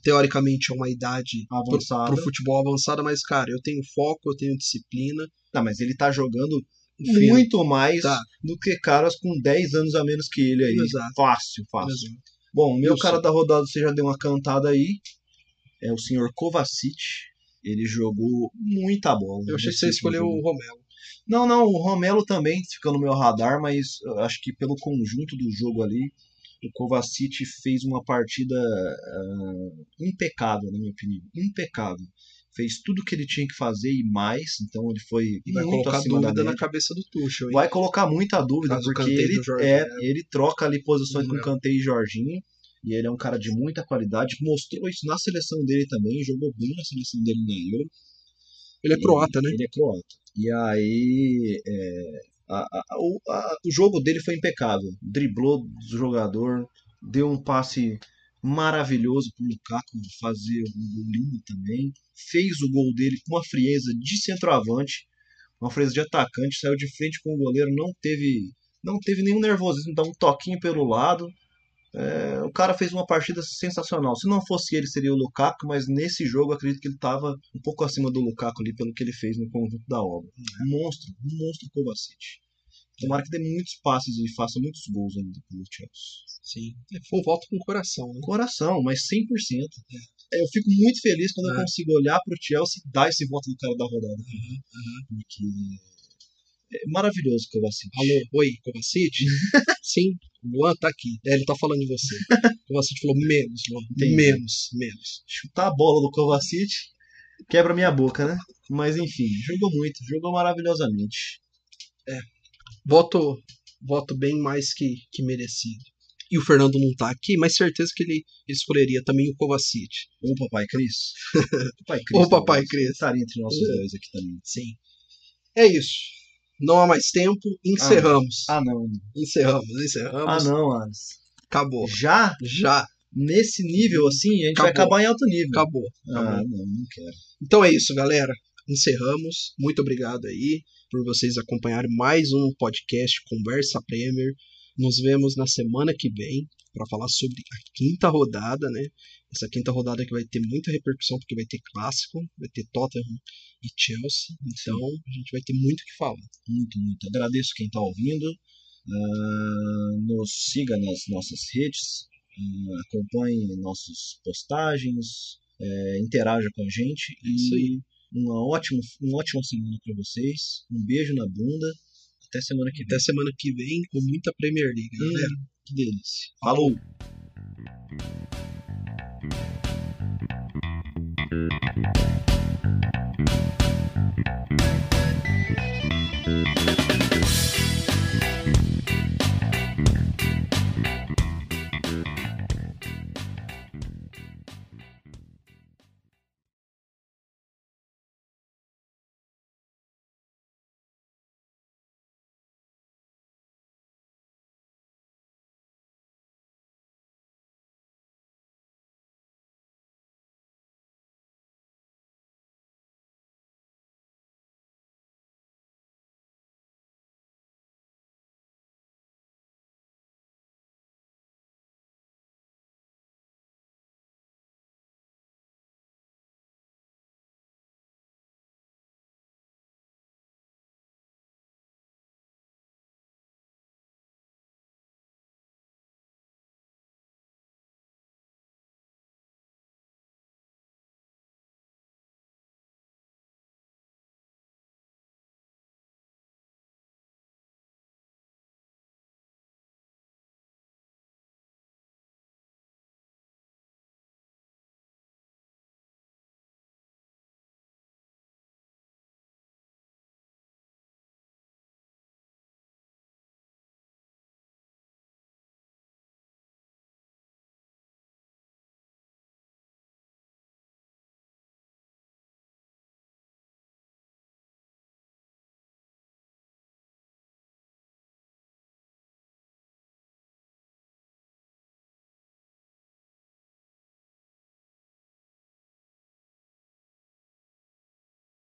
teoricamente é uma idade pro, avançado. pro futebol avançada, mas, cara, eu tenho foco, eu tenho disciplina. Tá, mas ele tá jogando Enfim, muito mais Tá. do que caras com 10 anos a menos que ele aí. Exato. Fácil, fácil. Exato. Bom, meu Eu cara sei. da rodada você já deu uma cantada aí. É o senhor Kovacic. Ele jogou muita bola. Eu achei que você escolheu jogo. o Romelo. Não, não, o Romelo também fica no meu radar, mas eu acho que pelo conjunto do jogo ali, o Kovacic fez uma partida ah, impecável, na minha opinião. Impecável. Fez tudo o que ele tinha que fazer e mais, então ele foi E vai colocar dúvida na cabeça do Tuchel? Vai colocar muita dúvida, o porque ele, o é, né? ele troca ali posições com. Kanté e Jorginho. E ele é um cara de muita qualidade. Mostrou isso na seleção dele também. Jogou bem na seleção dele na Euro. Ele é croata, né? Ele é croata. E aí. é, a- a- a- o, o jogo dele foi impecável. Driblou do jogador, deu um passe maravilhoso pro Lukaku fazer um gol lindo também. Fez o gol dele com uma frieza de centroavante, uma frieza de atacante, saiu de frente com o goleiro, não teve, não teve nenhum nervosismo, dá um toquinho pelo lado. É, o cara fez uma partida sensacional. Se não fosse ele, seria o Lukaku, mas nesse jogo eu acredito que ele estava um pouco acima do Lukaku ali pelo que ele fez no conjunto da obra. Um monstro, um monstro Kovacic. Tomara que dê muitos passes e faça muitos gols ainda pelo Chelsea. Sim. É, Foi um voto com o coração, né? Coração, mas 100%. É, Eu fico muito feliz quando eu É. consigo olhar pro Chelsea e dar esse voto do cara da rodada. Porque é maravilhoso o Kovacic. Alô, oi, Kovacic? Sim, o Luan tá aqui. É, ele tá falando de você. O Kovacic falou menos, Luan. Entendi. Menos, menos. chutar a bola do Kovacic quebra minha boca, né? Mas enfim, jogou muito, jogou maravilhosamente. Voto, voto bem mais que, que merecido. E o Fernando não tá aqui, mas certeza que ele escolheria também o Kovacic. Ô Papai Cris. Papai Cris. Ô, Papai. Cris. Estaria entre nós É. dois aqui também. Sim. É isso. Não há mais tempo. Encerramos. Ah, não. Encerramos, encerramos. Ah, não, Anas. Acabou. Já Já. nesse nível assim, a gente vai Acabou. acabar em alto nível. Acabou. Ah, Acabou. não, não quero. Então é isso, galera. Encerramos. Muito obrigado aí por vocês acompanharem mais um podcast Conversa Premier. Nos vemos na semana que vem para falar sobre a quinta rodada, né? Essa quinta rodada que vai ter muita repercussão porque vai ter clássico, vai ter Tottenham e Chelsea. Então a gente vai ter muito o que falar. Muito, muito. Agradeço quem está ouvindo. Ah, nos siga nas nossas redes. ah, acompanhe nossas postagens. eh, interaja com a gente. Isso E aí. uma ótima, uma ótima semana para vocês. Um beijo na bunda. Até semana que vem. Até semana que vem com muita Premier League, galera. Hum, que delícia. Falou!